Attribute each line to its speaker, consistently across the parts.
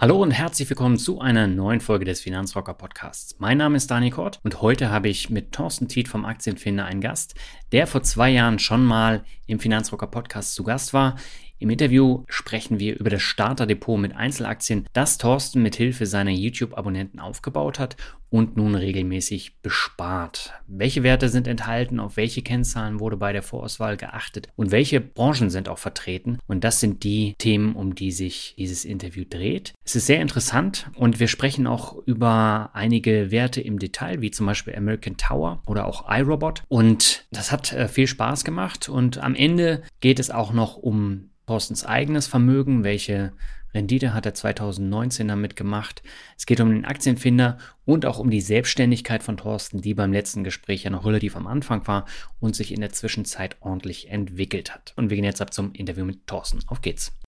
Speaker 1: Hallo und herzlich willkommen zu einer neuen Folge des Finanzrocker Podcasts. Mein Name ist Dani Kort und heute habe ich mit Thorsten Tiet vom Aktienfinder einen Gast, der vor zwei Jahren schon mal im Finanzrocker Podcast zu Gast war. Im Interview sprechen wir über das Starterdepot mit Einzelaktien, das Thorsten mit Hilfe seiner YouTube-Abonnenten aufgebaut hat und nun regelmäßig bespart. Welche Werte sind enthalten, auf welche Kennzahlen wurde bei der Vorauswahl geachtet und welche Branchen sind auch vertreten? Und das sind die Themen, um die sich dieses Interview dreht. Es ist sehr interessant und wir sprechen auch über einige Werte im Detail, wie zum Beispiel American Tower oder auch iRobot. Und das hat äh, viel Spaß gemacht und am Ende geht es auch noch um Thorstens eigenes Vermögen, welche Rendite hat er 2019 damit gemacht. Es geht um den Aktienfinder und auch um die Selbstständigkeit von Thorsten, die beim letzten Gespräch ja noch relativ am Anfang war und sich in der Zwischenzeit ordentlich entwickelt hat. Und wir gehen jetzt ab zum Interview mit Thorsten. Auf geht's.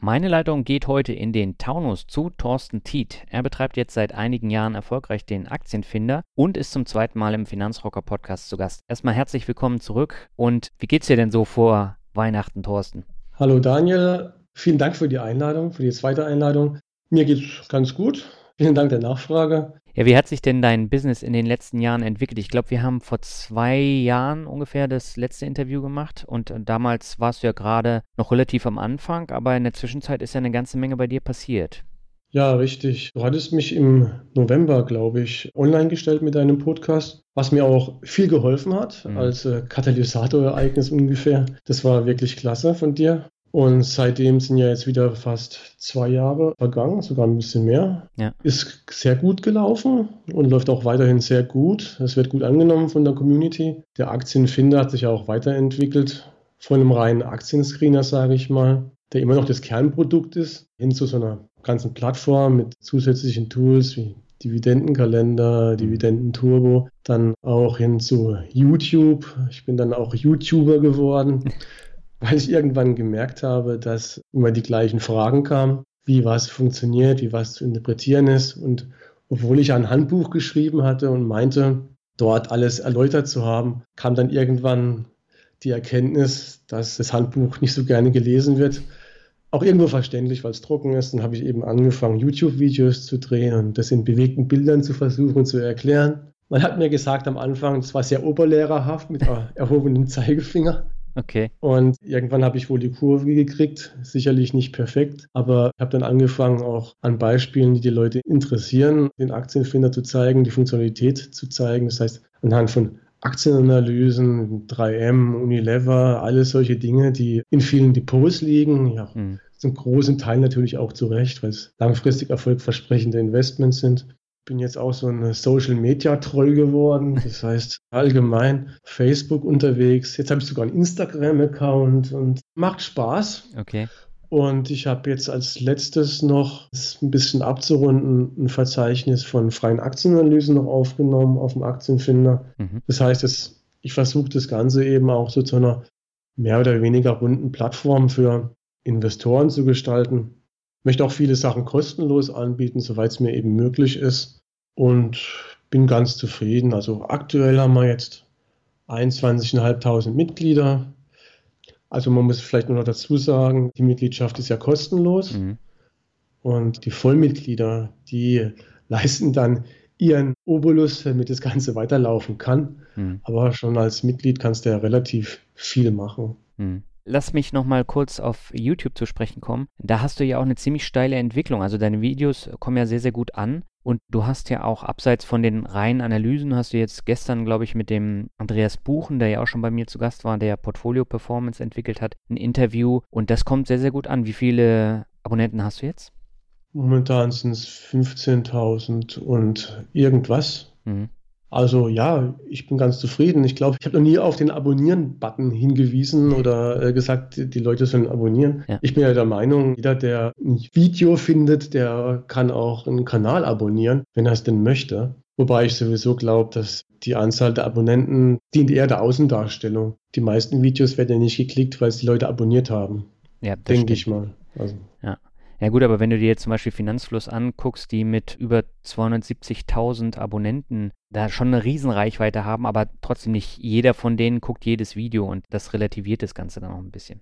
Speaker 1: Meine Leitung geht heute in den Taunus zu Thorsten Tiet. Er betreibt jetzt seit einigen Jahren erfolgreich den Aktienfinder und ist zum zweiten Mal im Finanzrocker Podcast zu Gast. Erstmal herzlich willkommen zurück und wie geht's dir denn so vor Weihnachten, Thorsten.
Speaker 2: Hallo Daniel, vielen Dank für die Einladung, für die zweite Einladung. Mir geht es ganz gut. Vielen Dank der Nachfrage.
Speaker 1: Ja, wie hat sich denn dein Business in den letzten Jahren entwickelt? Ich glaube, wir haben vor zwei Jahren ungefähr das letzte Interview gemacht und äh, damals warst du ja gerade noch relativ am Anfang, aber in der Zwischenzeit ist ja eine ganze Menge bei dir passiert.
Speaker 2: Ja, richtig. Du hattest mich im November, glaube ich, online gestellt mit deinem Podcast, was mir auch viel geholfen hat, mhm. als äh, Katalysator-Ereignis ungefähr. Das war wirklich klasse von dir. Und seitdem sind ja jetzt wieder fast zwei Jahre vergangen, sogar ein bisschen mehr. Ja. Ist sehr gut gelaufen und läuft auch weiterhin sehr gut. Es wird gut angenommen von der Community. Der Aktienfinder hat sich ja auch weiterentwickelt von einem reinen Aktienscreener, sage ich mal, der immer noch das Kernprodukt ist, hin zu so einer ganzen Plattform mit zusätzlichen Tools wie Dividendenkalender, Dividendenturbo, dann auch hin zu YouTube. Ich bin dann auch YouTuber geworden, weil ich irgendwann gemerkt habe, dass immer die gleichen Fragen kamen, wie was funktioniert, wie was zu interpretieren ist. Und obwohl ich ein Handbuch geschrieben hatte und meinte, dort alles erläutert zu haben, kam dann irgendwann die Erkenntnis, dass das Handbuch nicht so gerne gelesen wird auch irgendwo verständlich, weil es trocken ist. Dann habe ich eben angefangen, YouTube-Videos zu drehen und das in bewegten Bildern zu versuchen zu erklären. Man hat mir gesagt am Anfang, es war sehr oberlehrerhaft mit erhobenem Zeigefinger.
Speaker 1: Okay.
Speaker 2: Und irgendwann habe ich wohl die Kurve gekriegt, sicherlich nicht perfekt, aber ich habe dann angefangen, auch an Beispielen, die die Leute interessieren, den Aktienfinder zu zeigen, die Funktionalität zu zeigen. Das heißt, anhand von Aktienanalysen, 3M, Unilever, alles solche Dinge, die in vielen Depots liegen. Ja, mhm. zum großen Teil natürlich auch zu Recht, weil es langfristig erfolgversprechende Investments sind. Ich bin jetzt auch so ein Social Media Troll geworden. Das heißt, allgemein Facebook unterwegs. Jetzt habe ich sogar einen Instagram-Account und macht Spaß.
Speaker 1: Okay.
Speaker 2: Und ich habe jetzt als letztes noch, ein bisschen abzurunden, ein Verzeichnis von freien Aktienanalysen noch aufgenommen auf dem Aktienfinder. Mhm. Das heißt, dass ich versuche das Ganze eben auch so zu einer mehr oder weniger runden Plattform für Investoren zu gestalten. möchte auch viele Sachen kostenlos anbieten, soweit es mir eben möglich ist. Und bin ganz zufrieden. Also aktuell haben wir jetzt 21.500 Mitglieder. Also man muss vielleicht noch dazu sagen, die Mitgliedschaft ist ja kostenlos. Mhm. Und die Vollmitglieder, die leisten dann ihren Obolus, damit das Ganze weiterlaufen kann. Mhm. Aber schon als Mitglied kannst du ja relativ viel machen.
Speaker 1: Mhm. Lass mich noch mal kurz auf YouTube zu sprechen kommen. Da hast du ja auch eine ziemlich steile Entwicklung. Also deine Videos kommen ja sehr, sehr gut an. Und du hast ja auch abseits von den reinen Analysen, hast du jetzt gestern, glaube ich, mit dem Andreas Buchen, der ja auch schon bei mir zu Gast war, der Portfolio Performance entwickelt hat, ein Interview. Und das kommt sehr, sehr gut an. Wie viele Abonnenten hast du jetzt?
Speaker 2: Momentan sind es 15.000 und irgendwas. Mhm. Also ja, ich bin ganz zufrieden. Ich glaube, ich habe noch nie auf den Abonnieren-Button hingewiesen oder äh, gesagt, die Leute sollen abonnieren. Ja. Ich bin ja der Meinung, jeder, der ein Video findet, der kann auch einen Kanal abonnieren, wenn er es denn möchte. Wobei ich sowieso glaube, dass die Anzahl der Abonnenten dient eher der Außendarstellung. Die meisten Videos werden ja nicht geklickt, weil es die Leute abonniert haben. Ja, denke ich mal.
Speaker 1: Also. Ja. Ja gut, aber wenn du dir jetzt zum Beispiel Finanzfluss anguckst, die mit über 270.000 Abonnenten da schon eine Riesenreichweite haben, aber trotzdem nicht jeder von denen guckt jedes Video und das relativiert das Ganze dann auch ein bisschen.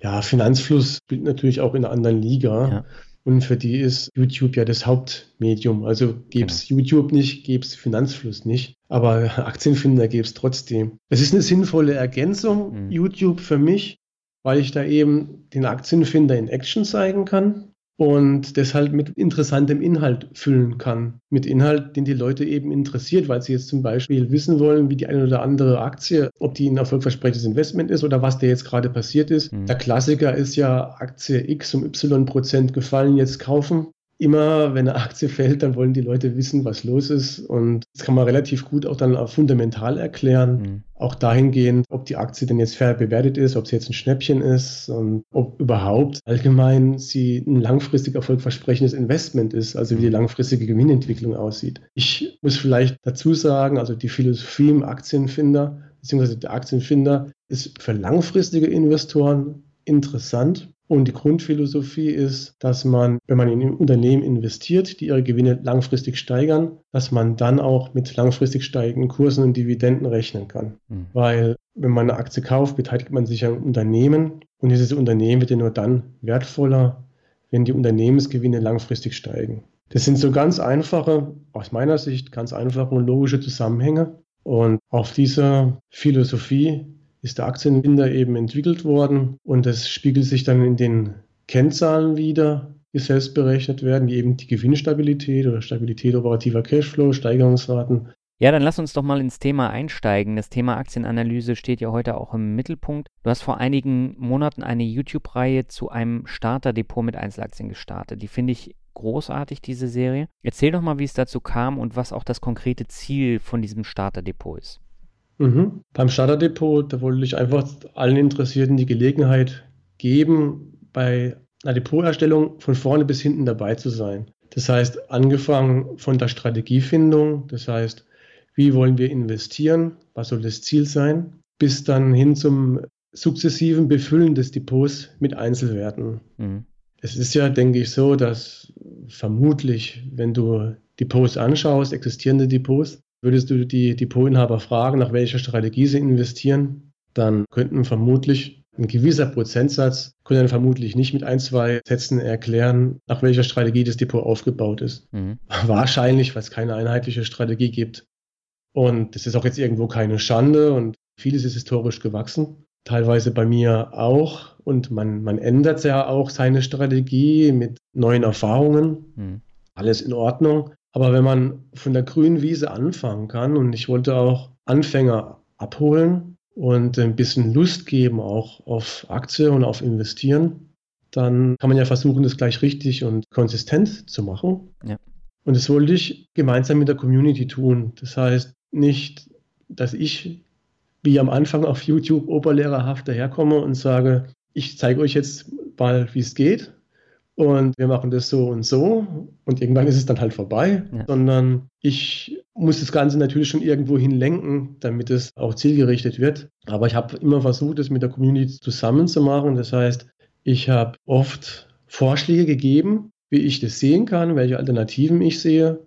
Speaker 2: Ja, Finanzfluss spielt natürlich auch in einer anderen Liga. Ja. Und für die ist YouTube ja das Hauptmedium. Also gäbe es genau. YouTube nicht, gäbe es Finanzfluss nicht. Aber Aktienfinder gäbe es trotzdem. Es ist eine sinnvolle Ergänzung, mhm. YouTube für mich, weil ich da eben den Aktienfinder in Action zeigen kann und deshalb mit interessantem Inhalt füllen kann. Mit Inhalt, den die Leute eben interessiert, weil sie jetzt zum Beispiel wissen wollen, wie die eine oder andere Aktie, ob die ein erfolgversprechendes Investment ist oder was da jetzt gerade passiert ist. Mhm. Der Klassiker ist ja Aktie X um Y Prozent gefallen, jetzt kaufen immer, wenn eine Aktie fällt, dann wollen die Leute wissen, was los ist. Und das kann man relativ gut auch dann fundamental erklären. Mhm. Auch dahingehend, ob die Aktie denn jetzt fair bewertet ist, ob sie jetzt ein Schnäppchen ist und ob überhaupt allgemein sie ein langfristig erfolgversprechendes Investment ist, also wie die mhm. langfristige Gewinnentwicklung aussieht. Ich muss vielleicht dazu sagen, also die Philosophie im Aktienfinder, beziehungsweise der Aktienfinder ist für langfristige Investoren interessant und die Grundphilosophie ist, dass man, wenn man in Unternehmen investiert, die ihre Gewinne langfristig steigern, dass man dann auch mit langfristig steigenden Kursen und Dividenden rechnen kann. Mhm. Weil wenn man eine Aktie kauft, beteiligt man sich an Unternehmen und dieses Unternehmen wird ja nur dann wertvoller, wenn die Unternehmensgewinne langfristig steigen. Das sind so ganz einfache, aus meiner Sicht ganz einfache und logische Zusammenhänge. Und auf dieser Philosophie ist der Aktienbinder eben entwickelt worden und das spiegelt sich dann in den Kennzahlen wieder, die selbst berechnet werden, wie eben die Gewinnstabilität oder Stabilität operativer Cashflow, Steigerungsraten.
Speaker 1: Ja, dann lass uns doch mal ins Thema einsteigen. Das Thema Aktienanalyse steht ja heute auch im Mittelpunkt. Du hast vor einigen Monaten eine YouTube-Reihe zu einem Starterdepot mit Einzelaktien gestartet. Die finde ich großartig, diese Serie. Erzähl doch mal, wie es dazu kam und was auch das konkrete Ziel von diesem Starterdepot ist.
Speaker 2: Mhm. Beim Starterdepot, da wollte ich einfach allen Interessierten die Gelegenheit geben, bei einer Depoterstellung von vorne bis hinten dabei zu sein. Das heißt, angefangen von der Strategiefindung, das heißt, wie wollen wir investieren, was soll das Ziel sein, bis dann hin zum sukzessiven Befüllen des Depots mit Einzelwerten. Mhm. Es ist ja, denke ich, so, dass vermutlich, wenn du Depots anschaust, existierende Depots, Würdest du die Depotinhaber fragen, nach welcher Strategie sie investieren, dann könnten vermutlich ein gewisser Prozentsatz könnte dann vermutlich nicht mit ein, zwei Sätzen erklären, nach welcher Strategie das Depot aufgebaut ist. Mhm. Wahrscheinlich, weil es keine einheitliche Strategie gibt. Und das ist auch jetzt irgendwo keine Schande und vieles ist historisch gewachsen. Teilweise bei mir auch. Und man, man ändert ja auch seine Strategie mit neuen Erfahrungen. Mhm. Alles in Ordnung. Aber wenn man von der grünen Wiese anfangen kann, und ich wollte auch Anfänger abholen und ein bisschen Lust geben auch auf Aktie und auf Investieren, dann kann man ja versuchen, das gleich richtig und konsistent zu machen. Ja. Und das wollte ich gemeinsam mit der Community tun. Das heißt nicht, dass ich wie am Anfang auf YouTube oberlehrerhaft daherkomme und sage, ich zeige euch jetzt mal, wie es geht, und wir machen das so und so und irgendwann ist es dann halt vorbei, ja. sondern ich muss das Ganze natürlich schon irgendwo hin lenken, damit es auch zielgerichtet wird. Aber ich habe immer versucht, es mit der Community zusammen zu machen. Das heißt, ich habe oft Vorschläge gegeben, wie ich das sehen kann, welche Alternativen ich sehe.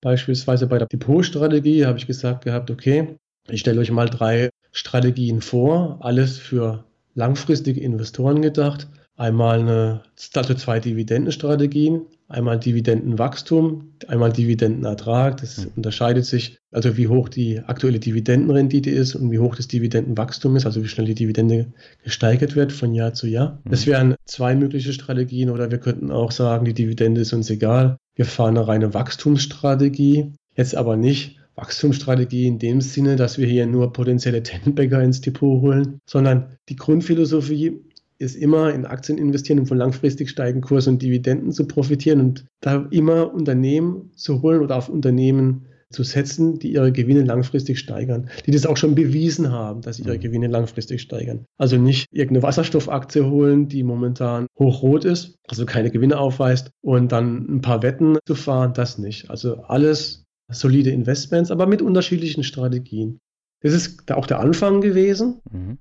Speaker 2: Beispielsweise bei der Depotstrategie habe ich gesagt gehabt, okay, ich stelle euch mal drei Strategien vor, alles für langfristige Investoren gedacht. Einmal eine, also zwei Dividendenstrategien, einmal Dividendenwachstum, einmal Dividendenertrag. Das mhm. unterscheidet sich, also wie hoch die aktuelle Dividendenrendite ist und wie hoch das Dividendenwachstum ist, also wie schnell die Dividende gesteigert wird von Jahr zu Jahr. Mhm. Das wären zwei mögliche Strategien oder wir könnten auch sagen, die Dividende ist uns egal. Wir fahren eine reine Wachstumsstrategie, jetzt aber nicht Wachstumsstrategie in dem Sinne, dass wir hier nur potenzielle Tenbäcker ins Depot holen, sondern die Grundphilosophie ist immer in Aktien investieren, um von langfristig steigenden Kursen und Dividenden zu profitieren und da immer Unternehmen zu holen oder auf Unternehmen zu setzen, die ihre Gewinne langfristig steigern, die das auch schon bewiesen haben, dass sie ihre mhm. Gewinne langfristig steigern. Also nicht irgendeine Wasserstoffaktie holen, die momentan hochrot ist, also keine Gewinne aufweist und dann ein paar Wetten zu fahren, das nicht. Also alles solide Investments, aber mit unterschiedlichen Strategien. Das ist auch der Anfang gewesen. Mhm.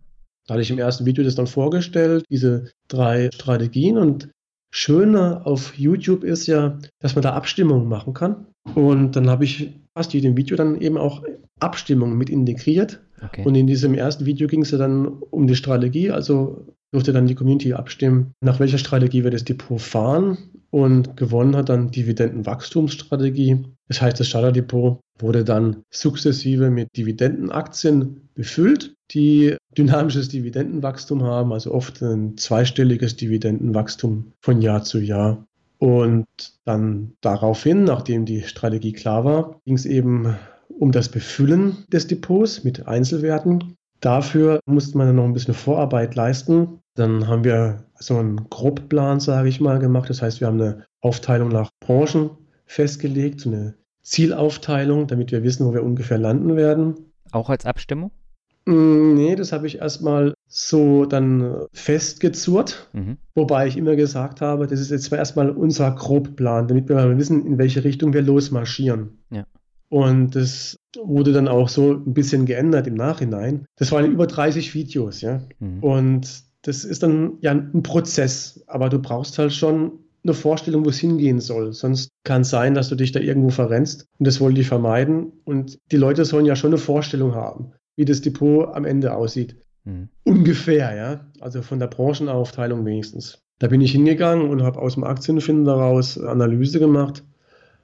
Speaker 2: Da hatte ich im ersten Video das dann vorgestellt, diese drei Strategien. Und Schöne auf YouTube ist ja, dass man da Abstimmungen machen kann. Und dann habe ich fast jedem Video dann eben auch Abstimmungen mit integriert. Okay. Und in diesem ersten Video ging es ja dann um die Strategie. Also durfte dann die Community abstimmen, nach welcher Strategie wir das Depot fahren. Und gewonnen hat dann Dividendenwachstumsstrategie. Das heißt, das Starterdepot wurde dann sukzessive mit Dividendenaktien befüllt, die dynamisches Dividendenwachstum haben, also oft ein zweistelliges Dividendenwachstum von Jahr zu Jahr. Und dann daraufhin, nachdem die Strategie klar war, ging es eben um das Befüllen des Depots mit Einzelwerten. Dafür musste man dann noch ein bisschen Vorarbeit leisten. Dann haben wir so einen Grobplan, sage ich mal, gemacht. Das heißt, wir haben eine Aufteilung nach Branchen festgelegt, so eine Zielaufteilung, damit wir wissen, wo wir ungefähr landen werden.
Speaker 1: Auch als Abstimmung?
Speaker 2: Mm, nee, das habe ich erstmal so dann festgezurrt, mhm. wobei ich immer gesagt habe, das ist jetzt erstmal unser Grobplan, damit wir mal wissen, in welche Richtung wir losmarschieren. Ja. Und das wurde dann auch so ein bisschen geändert im Nachhinein. Das waren über 30 Videos, ja. Mhm. Und das ist dann ja ein Prozess, aber du brauchst halt schon eine Vorstellung, wo es hingehen soll. Sonst kann es sein, dass du dich da irgendwo verrennst und das wollte ich vermeiden. Und die Leute sollen ja schon eine Vorstellung haben, wie das Depot am Ende aussieht. Mhm. Ungefähr, ja. Also von der Branchenaufteilung wenigstens. Da bin ich hingegangen und habe aus dem Aktienfinder daraus Analyse gemacht,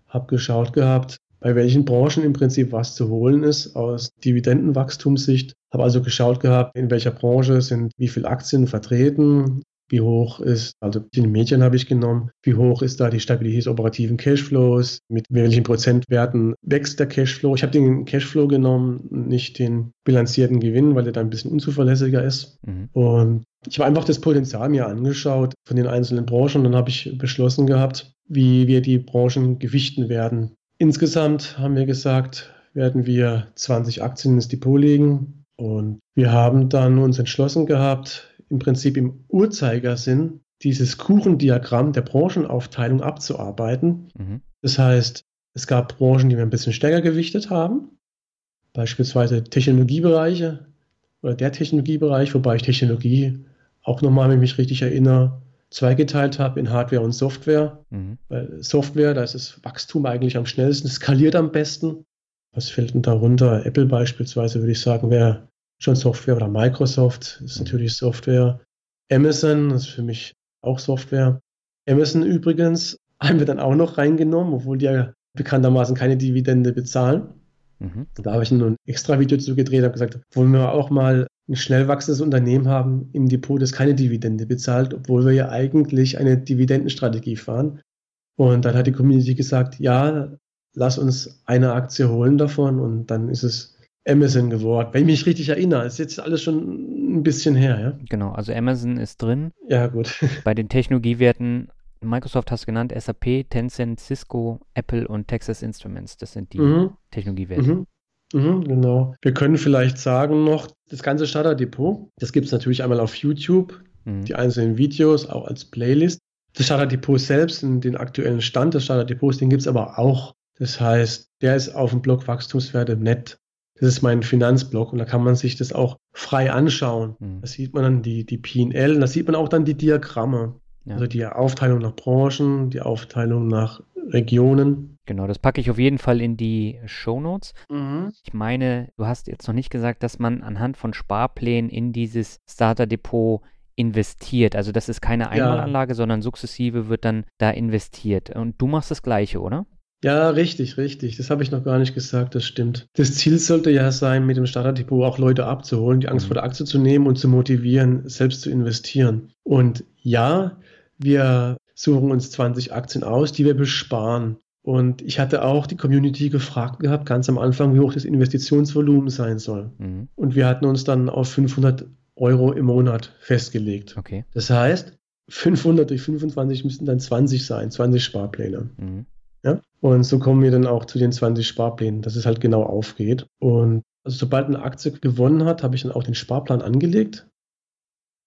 Speaker 2: habe geschaut gehabt, bei welchen Branchen im Prinzip was zu holen ist aus Dividendenwachstumssicht. Habe also geschaut gehabt, in welcher Branche sind wie viele Aktien vertreten, wie hoch ist, also die Medien habe ich genommen, wie hoch ist da die Stabilität des operativen Cashflows, mit welchen Prozentwerten wächst der Cashflow. Ich habe den Cashflow genommen, nicht den bilanzierten Gewinn, weil der da ein bisschen unzuverlässiger ist. Mhm. Und ich habe einfach das Potenzial mir angeschaut von den einzelnen Branchen und dann habe ich beschlossen gehabt, wie wir die Branchen gewichten werden. Insgesamt haben wir gesagt, werden wir 20 Aktien ins Depot legen. Und wir haben dann uns entschlossen gehabt, im Prinzip im Uhrzeigersinn dieses Kuchendiagramm der Branchenaufteilung abzuarbeiten. Mhm. Das heißt, es gab Branchen, die wir ein bisschen stärker gewichtet haben, beispielsweise Technologiebereiche oder der Technologiebereich, wobei ich Technologie auch nochmal, wenn ich mich richtig erinnere, zweigeteilt habe in Hardware und Software. Mhm. Weil Software, da ist das Wachstum eigentlich am schnellsten, skaliert am besten. Was fällt denn darunter? Apple beispielsweise, würde ich sagen, wäre schon Software oder Microsoft ist mhm. natürlich Software. Amazon ist für mich auch Software. Amazon übrigens haben wir dann auch noch reingenommen, obwohl die ja bekanntermaßen keine Dividende bezahlen. Mhm. Da habe ich ein extra Video zu gedreht, habe gesagt, wollen wir auch mal ein schnell wachsendes Unternehmen haben im Depot, das keine Dividende bezahlt, obwohl wir ja eigentlich eine Dividendenstrategie fahren. Und dann hat die Community gesagt, ja, lass uns eine Aktie holen davon und dann ist es Amazon geworden. Wenn ich mich richtig erinnere, ist jetzt alles schon ein bisschen her, ja?
Speaker 1: Genau, also Amazon ist drin.
Speaker 2: Ja, gut.
Speaker 1: Bei den Technologiewerten, Microsoft hast du genannt, SAP, Tencent, Cisco, Apple und Texas Instruments. Das sind die mhm. Technologiewerte.
Speaker 2: Mhm. Mhm, genau. Wir können vielleicht sagen noch, das ganze Starter-Depot, das gibt es natürlich einmal auf YouTube, mhm. die einzelnen Videos, auch als Playlist. Das Starter-Depot selbst, den aktuellen Stand des Starter-Depots, den gibt es aber auch. Das heißt, der ist auf dem Blog Wachstumswerte.net. Das ist mein Finanzblog und da kann man sich das auch frei anschauen. Mhm. Da sieht man dann die, die PL, da sieht man auch dann die Diagramme. Ja. Also die Aufteilung nach Branchen, die Aufteilung nach Regionen.
Speaker 1: Genau, das packe ich auf jeden Fall in die Show Notes. Mhm. Ich meine, du hast jetzt noch nicht gesagt, dass man anhand von Sparplänen in dieses Starter Depot investiert. Also das ist keine Einmalanlage, ja. sondern sukzessive wird dann da investiert. Und du machst das Gleiche, oder?
Speaker 2: Ja, richtig, richtig. Das habe ich noch gar nicht gesagt, das stimmt. Das Ziel sollte ja sein, mit dem Starterdepot auch Leute abzuholen, die Angst mhm. vor der Aktie zu nehmen und zu motivieren, selbst zu investieren. Und ja, wir suchen uns 20 Aktien aus, die wir besparen. Und ich hatte auch die Community gefragt gehabt, ganz am Anfang, wie hoch das Investitionsvolumen sein soll. Mhm. Und wir hatten uns dann auf 500 Euro im Monat festgelegt.
Speaker 1: Okay.
Speaker 2: Das heißt, 500 durch 25 müssten dann 20 sein, 20 Sparpläne. Mhm. Ja? Und so kommen wir dann auch zu den 20 Sparplänen, dass es halt genau aufgeht. Und also sobald eine Aktie gewonnen hat, habe ich dann auch den Sparplan angelegt.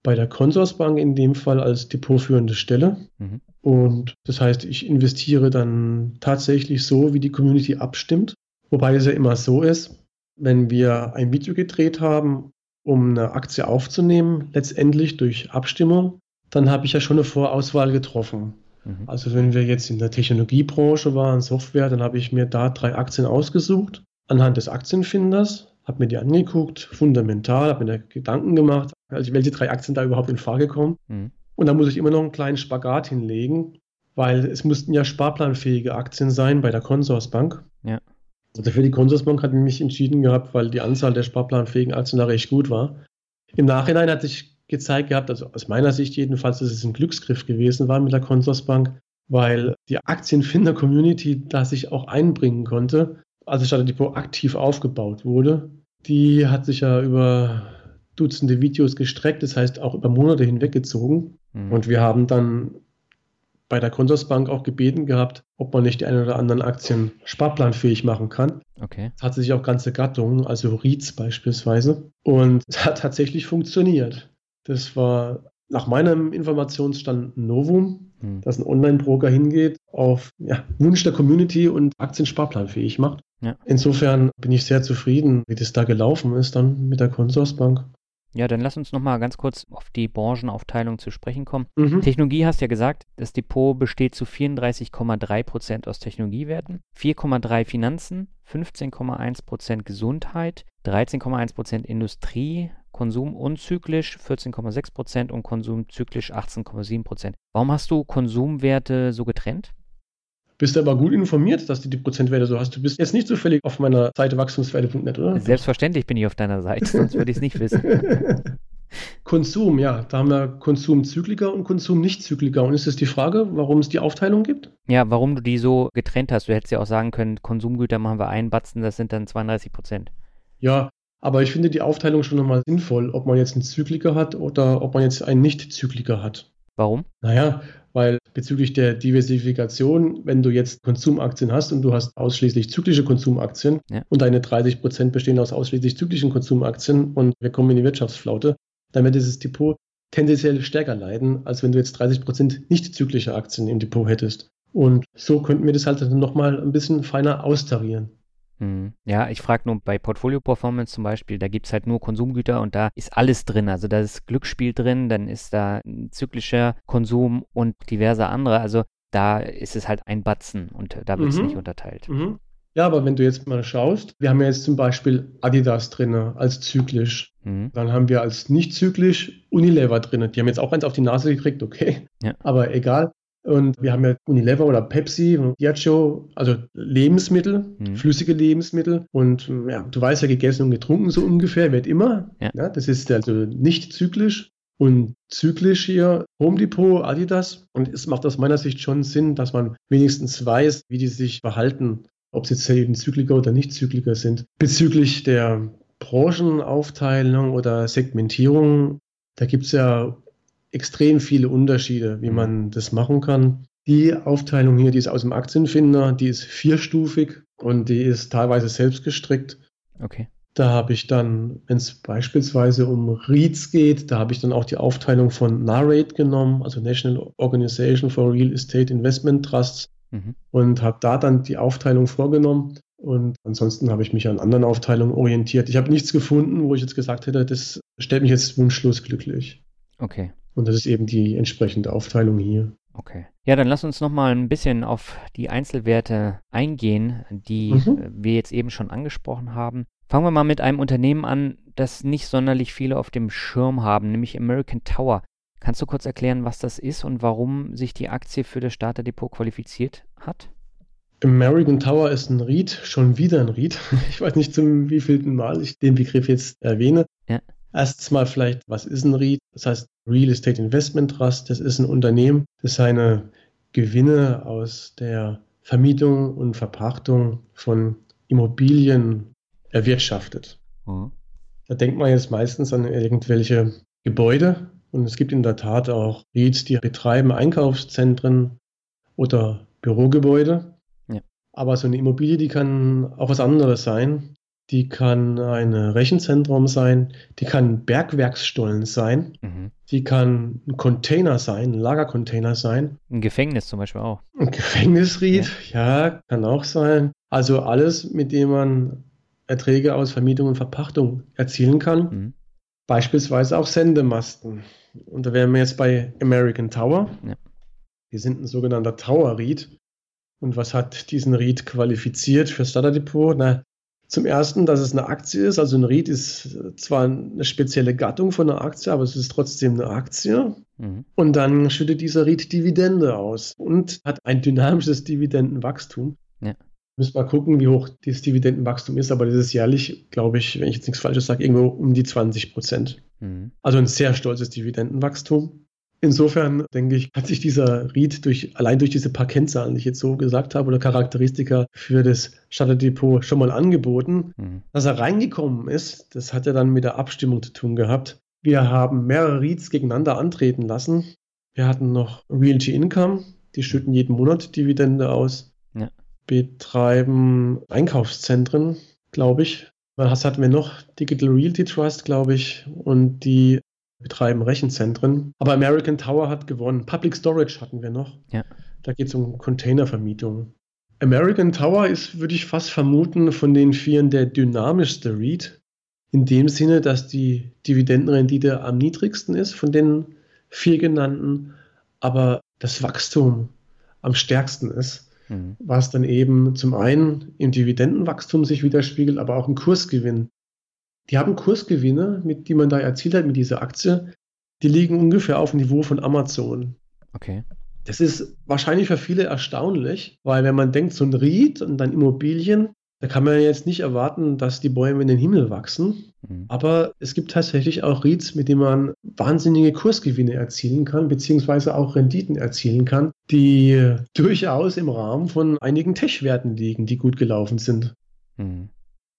Speaker 2: Bei der Consorsbank in dem Fall als depotführende Stelle. Mhm. Und das heißt, ich investiere dann tatsächlich so, wie die Community abstimmt. Wobei es ja immer so ist, wenn wir ein Video gedreht haben, um eine Aktie aufzunehmen, letztendlich durch Abstimmung, dann habe ich ja schon eine Vorauswahl getroffen. Mhm. Also wenn wir jetzt in der Technologiebranche waren, Software, dann habe ich mir da drei Aktien ausgesucht anhand des Aktienfinders, habe mir die angeguckt, fundamental, habe mir da Gedanken gemacht, also welche drei Aktien da überhaupt in Frage kommen. Mhm. Und da muss ich immer noch einen kleinen Spagat hinlegen, weil es mussten ja sparplanfähige Aktien sein bei der Consorsbank.
Speaker 1: Ja.
Speaker 2: Also für die Consorsbank hat mich entschieden gehabt, weil die Anzahl der sparplanfähigen Aktien da recht gut war. Im Nachhinein hat sich gezeigt gehabt, also aus meiner Sicht jedenfalls, dass es ein Glücksgriff gewesen war mit der Consorsbank, weil die Aktienfinder-Community da sich auch einbringen konnte, als das Starter Depot aktiv aufgebaut wurde. Die hat sich ja über Dutzende Videos gestreckt, das heißt auch über Monate hinweggezogen. Mhm. Und wir haben dann bei der Consorsbank auch gebeten gehabt, ob man nicht die ein oder anderen Aktien sparplanfähig machen kann.
Speaker 1: Okay.
Speaker 2: Es hat sich auch ganze Gattungen, also REITs beispielsweise. Und es hat tatsächlich funktioniert. Das war nach meinem Informationsstand ein Novum, hm. dass ein Online-Broker hingeht, auf ja, Wunsch der Community und Aktien sparplanfähig macht. Ja. Insofern bin ich sehr zufrieden, wie das da gelaufen ist dann mit der Consorsbank.
Speaker 1: Ja, dann lass uns nochmal ganz kurz auf die Branchenaufteilung zu sprechen kommen. Mhm. Technologie hast ja gesagt, das Depot besteht zu 34,3% aus Technologiewerten, 4,3 Finanzen, 15,1% Gesundheit, 13,1% Industrie, Konsum unzyklisch 14,6% und Konsum zyklisch 18,7% Warum hast du Konsumwerte so getrennt?
Speaker 2: Bist du aber gut informiert, dass du die Prozentwerte so hast. Du bist jetzt nicht zufällig auf meiner Seite wachstumswerte.net, oder?
Speaker 1: Selbstverständlich bin ich auf deiner Seite, sonst würde ich es nicht wissen.
Speaker 2: Konsum, ja, da haben wir Konsumzykliker und Konsumnichtzykliker. Und ist es die Frage, warum es die Aufteilung gibt?
Speaker 1: Ja, warum du die so getrennt hast. Du hättest ja auch sagen können, Konsumgüter machen wir einen Batzen, das sind dann 32 Prozent.
Speaker 2: Ja, aber ich finde die Aufteilung schon nochmal sinnvoll, ob man jetzt einen Zykliker hat oder ob man jetzt einen Nicht-Zykliker hat.
Speaker 1: Warum?
Speaker 2: Naja, weil bezüglich der Diversifikation, wenn du jetzt Konsumaktien hast und du hast ausschließlich zyklische Konsumaktien ja. und deine 30 Prozent bestehen aus ausschließlich zyklischen Konsumaktien und wir kommen in die Wirtschaftsflaute, dann wird dieses Depot tendenziell stärker leiden, als wenn du jetzt 30 Prozent nicht zyklische Aktien im Depot hättest. Und so könnten wir das halt nochmal ein bisschen feiner austarieren.
Speaker 1: Hm. Ja, ich frage nur bei Portfolio Performance zum Beispiel, da gibt es halt nur Konsumgüter und da ist alles drin. Also da ist Glücksspiel drin, dann ist da zyklischer Konsum und diverse andere. Also da ist es halt ein Batzen und da wird es mhm. nicht unterteilt. Mhm.
Speaker 2: Ja, aber wenn du jetzt mal schaust, wir haben ja jetzt zum Beispiel Adidas drin als zyklisch. Mhm. Dann haben wir als nicht zyklisch Unilever drin. Die haben jetzt auch eins auf die Nase gekriegt, okay. Ja. Aber egal. Und wir haben ja Unilever oder Pepsi, Diageo, also Lebensmittel, mhm. flüssige Lebensmittel. Und ja, du weißt ja, gegessen und getrunken so ungefähr, wird immer. Ja. ja das ist also nicht zyklisch. Und zyklisch hier Home Depot, Adidas. Und es macht aus meiner Sicht schon Sinn, dass man wenigstens weiß, wie die sich verhalten, ob sie jetzt eben Zykliker oder nicht Zykliker sind. Bezüglich der Branchenaufteilung oder Segmentierung, da gibt es ja extrem viele Unterschiede, wie mhm. man das machen kann. Die Aufteilung hier, die ist aus dem Aktienfinder, die ist vierstufig und die ist teilweise selbst gestrickt.
Speaker 1: Okay.
Speaker 2: Da habe ich dann, wenn es beispielsweise um REITs geht, da habe ich dann auch die Aufteilung von NAREIT genommen, also National Organization for Real Estate Investment Trusts, mhm. und habe da dann die Aufteilung vorgenommen. Und ansonsten habe ich mich an anderen Aufteilungen orientiert. Ich habe nichts gefunden, wo ich jetzt gesagt hätte, das stellt mich jetzt wunschlos glücklich.
Speaker 1: Okay.
Speaker 2: Und das ist eben die entsprechende Aufteilung hier.
Speaker 1: Okay. Ja, dann lass uns nochmal ein bisschen auf die Einzelwerte eingehen, die mhm. wir jetzt eben schon angesprochen haben. Fangen wir mal mit einem Unternehmen an, das nicht sonderlich viele auf dem Schirm haben, nämlich American Tower. Kannst du kurz erklären, was das ist und warum sich die Aktie für das Starterdepot qualifiziert hat?
Speaker 2: American Tower ist ein REIT, schon wieder ein REIT. Ich weiß nicht zum wievielten Mal ich den Begriff jetzt erwähne. Ja. Erstens mal vielleicht, was ist ein REIT? Das heißt Real Estate Investment Trust. Das ist ein Unternehmen, das seine Gewinne aus der Vermietung und Verpachtung von Immobilien erwirtschaftet. Mhm. Da denkt man jetzt meistens an irgendwelche Gebäude und es gibt in der Tat auch REITs, die betreiben Einkaufszentren oder Bürogebäude. Ja. Aber so eine Immobilie, die kann auch was anderes sein die kann ein Rechenzentrum sein, die kann Bergwerksstollen sein, mhm. die kann ein Container sein, ein Lagercontainer sein.
Speaker 1: Ein Gefängnis zum Beispiel auch.
Speaker 2: Ein Gefängnisried, ja. ja, kann auch sein. Also alles, mit dem man Erträge aus Vermietung und Verpachtung erzielen kann. Mhm. Beispielsweise auch Sendemasten. Und da wären wir jetzt bei American Tower. Ja. Die sind ein sogenannter Tower Read. Und was hat diesen Read qualifiziert für Starter Depot? Na, zum ersten, dass es eine Aktie ist. Also ein REIT ist zwar eine spezielle Gattung von einer Aktie, aber es ist trotzdem eine Aktie. Mhm. Und dann schüttet dieser REIT Dividende aus und hat ein dynamisches Dividendenwachstum. Ja. Müssen wir gucken, wie hoch dieses Dividendenwachstum ist, aber das ist jährlich, glaube ich, wenn ich jetzt nichts Falsches sage, irgendwo um die 20 Prozent. Mhm. Also ein sehr stolzes Dividendenwachstum. Insofern denke ich, hat sich dieser REIT durch, allein durch diese paar Kennzahlen, die ich jetzt so gesagt habe, oder Charakteristika für das Shutterdepot schon mal angeboten. Mhm. Dass er reingekommen ist, das hat ja dann mit der Abstimmung zu tun gehabt. Wir haben mehrere REITs gegeneinander antreten lassen. Wir hatten noch Realty Income, die schütten jeden Monat Dividende aus. Ja. Betreiben Einkaufszentren, glaube ich. Was hatten wir noch? Digital Realty Trust, glaube ich. Und die betreiben Rechenzentren. Aber American Tower hat gewonnen. Public Storage hatten wir noch. Ja. Da geht es um Containervermietung. American Tower ist, würde ich fast vermuten, von den vieren der dynamischste REIT. In dem Sinne, dass die Dividendenrendite am niedrigsten ist von den vier genannten, aber das Wachstum am stärksten ist. Mhm. Was dann eben zum einen im Dividendenwachstum sich widerspiegelt, aber auch im Kursgewinn. Die haben Kursgewinne, mit, die man da erzielt hat mit dieser Aktie, die liegen ungefähr auf dem Niveau von Amazon.
Speaker 1: Okay.
Speaker 2: Das ist wahrscheinlich für viele erstaunlich, weil wenn man denkt, so ein Ried und dann Immobilien, da kann man jetzt nicht erwarten, dass die Bäume in den Himmel wachsen. Mhm. Aber es gibt tatsächlich auch REITs, mit denen man wahnsinnige Kursgewinne erzielen kann, beziehungsweise auch Renditen erzielen kann, die durchaus im Rahmen von einigen Tech-Werten liegen, die gut gelaufen sind. Mhm.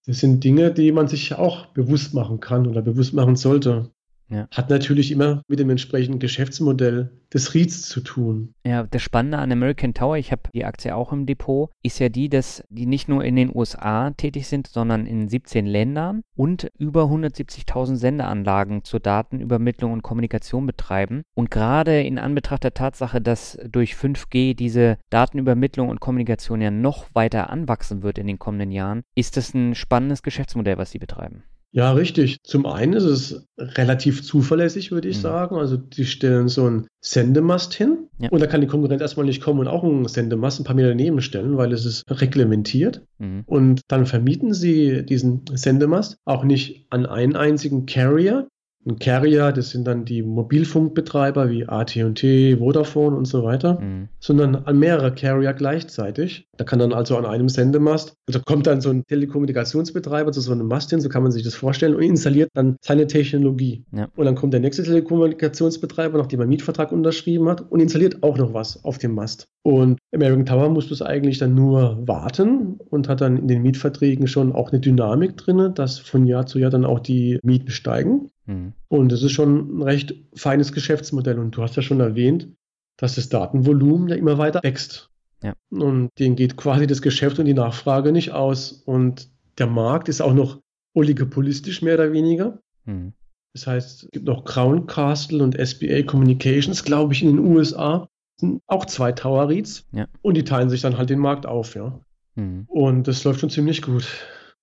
Speaker 2: Das sind Dinge, die man sich auch bewusst machen kann oder bewusst machen sollte. Ja. Hat natürlich immer mit dem entsprechenden Geschäftsmodell des REITs zu tun.
Speaker 1: Ja, das Spannende an American Tower, ich habe die Aktie auch im Depot, ist ja die, dass die nicht nur in den USA tätig sind, sondern in 17 Ländern und über 170.000 Sendeanlagen zur Datenübermittlung und Kommunikation betreiben. Und gerade in Anbetracht der Tatsache, dass durch 5G diese Datenübermittlung und Kommunikation ja noch weiter anwachsen wird in den kommenden Jahren, ist das ein spannendes Geschäftsmodell, was sie betreiben.
Speaker 2: Ja, richtig. Zum einen ist es relativ zuverlässig, würde ich mhm. sagen. Also die stellen so einen Sendemast hin ja. und da kann die Konkurrenz erstmal nicht kommen und auch einen Sendemast ein paar Meter daneben stellen, weil es ist reglementiert. Mhm. Und dann vermieten sie diesen Sendemast auch nicht an einen einzigen Carrier, ein Carrier, das sind dann die Mobilfunkbetreiber wie AT&T, Vodafone und so weiter, mhm. sondern an mehrere Carrier gleichzeitig. Da kann dann also an einem Sendemast, also kommt dann so ein Telekommunikationsbetreiber zu so einem Mast hin, so kann man sich das vorstellen, und installiert dann seine Technologie. Ja. Und dann kommt der nächste Telekommunikationsbetreiber, nachdem er Mietvertrag unterschrieben hat, und installiert auch noch was auf dem Mast. Und American Tower musste es eigentlich dann nur warten und hat dann in den Mietverträgen schon auch eine Dynamik drin, dass von Jahr zu Jahr dann auch die Mieten steigen. Mhm. Und es ist schon ein recht feines Geschäftsmodell. Und du hast ja schon erwähnt, dass das Datenvolumen ja immer weiter wächst. Ja. Und denen geht quasi das Geschäft und die Nachfrage nicht aus. Und der Markt ist auch noch oligopolistisch mehr oder weniger. Mhm. Das heißt, es gibt noch Crown Castle und SBA Communications, glaube ich, in den USA. Das sind auch zwei Tower REITs. Ja. Und die teilen sich dann halt den Markt auf, ja. Mhm. Und das läuft schon ziemlich gut.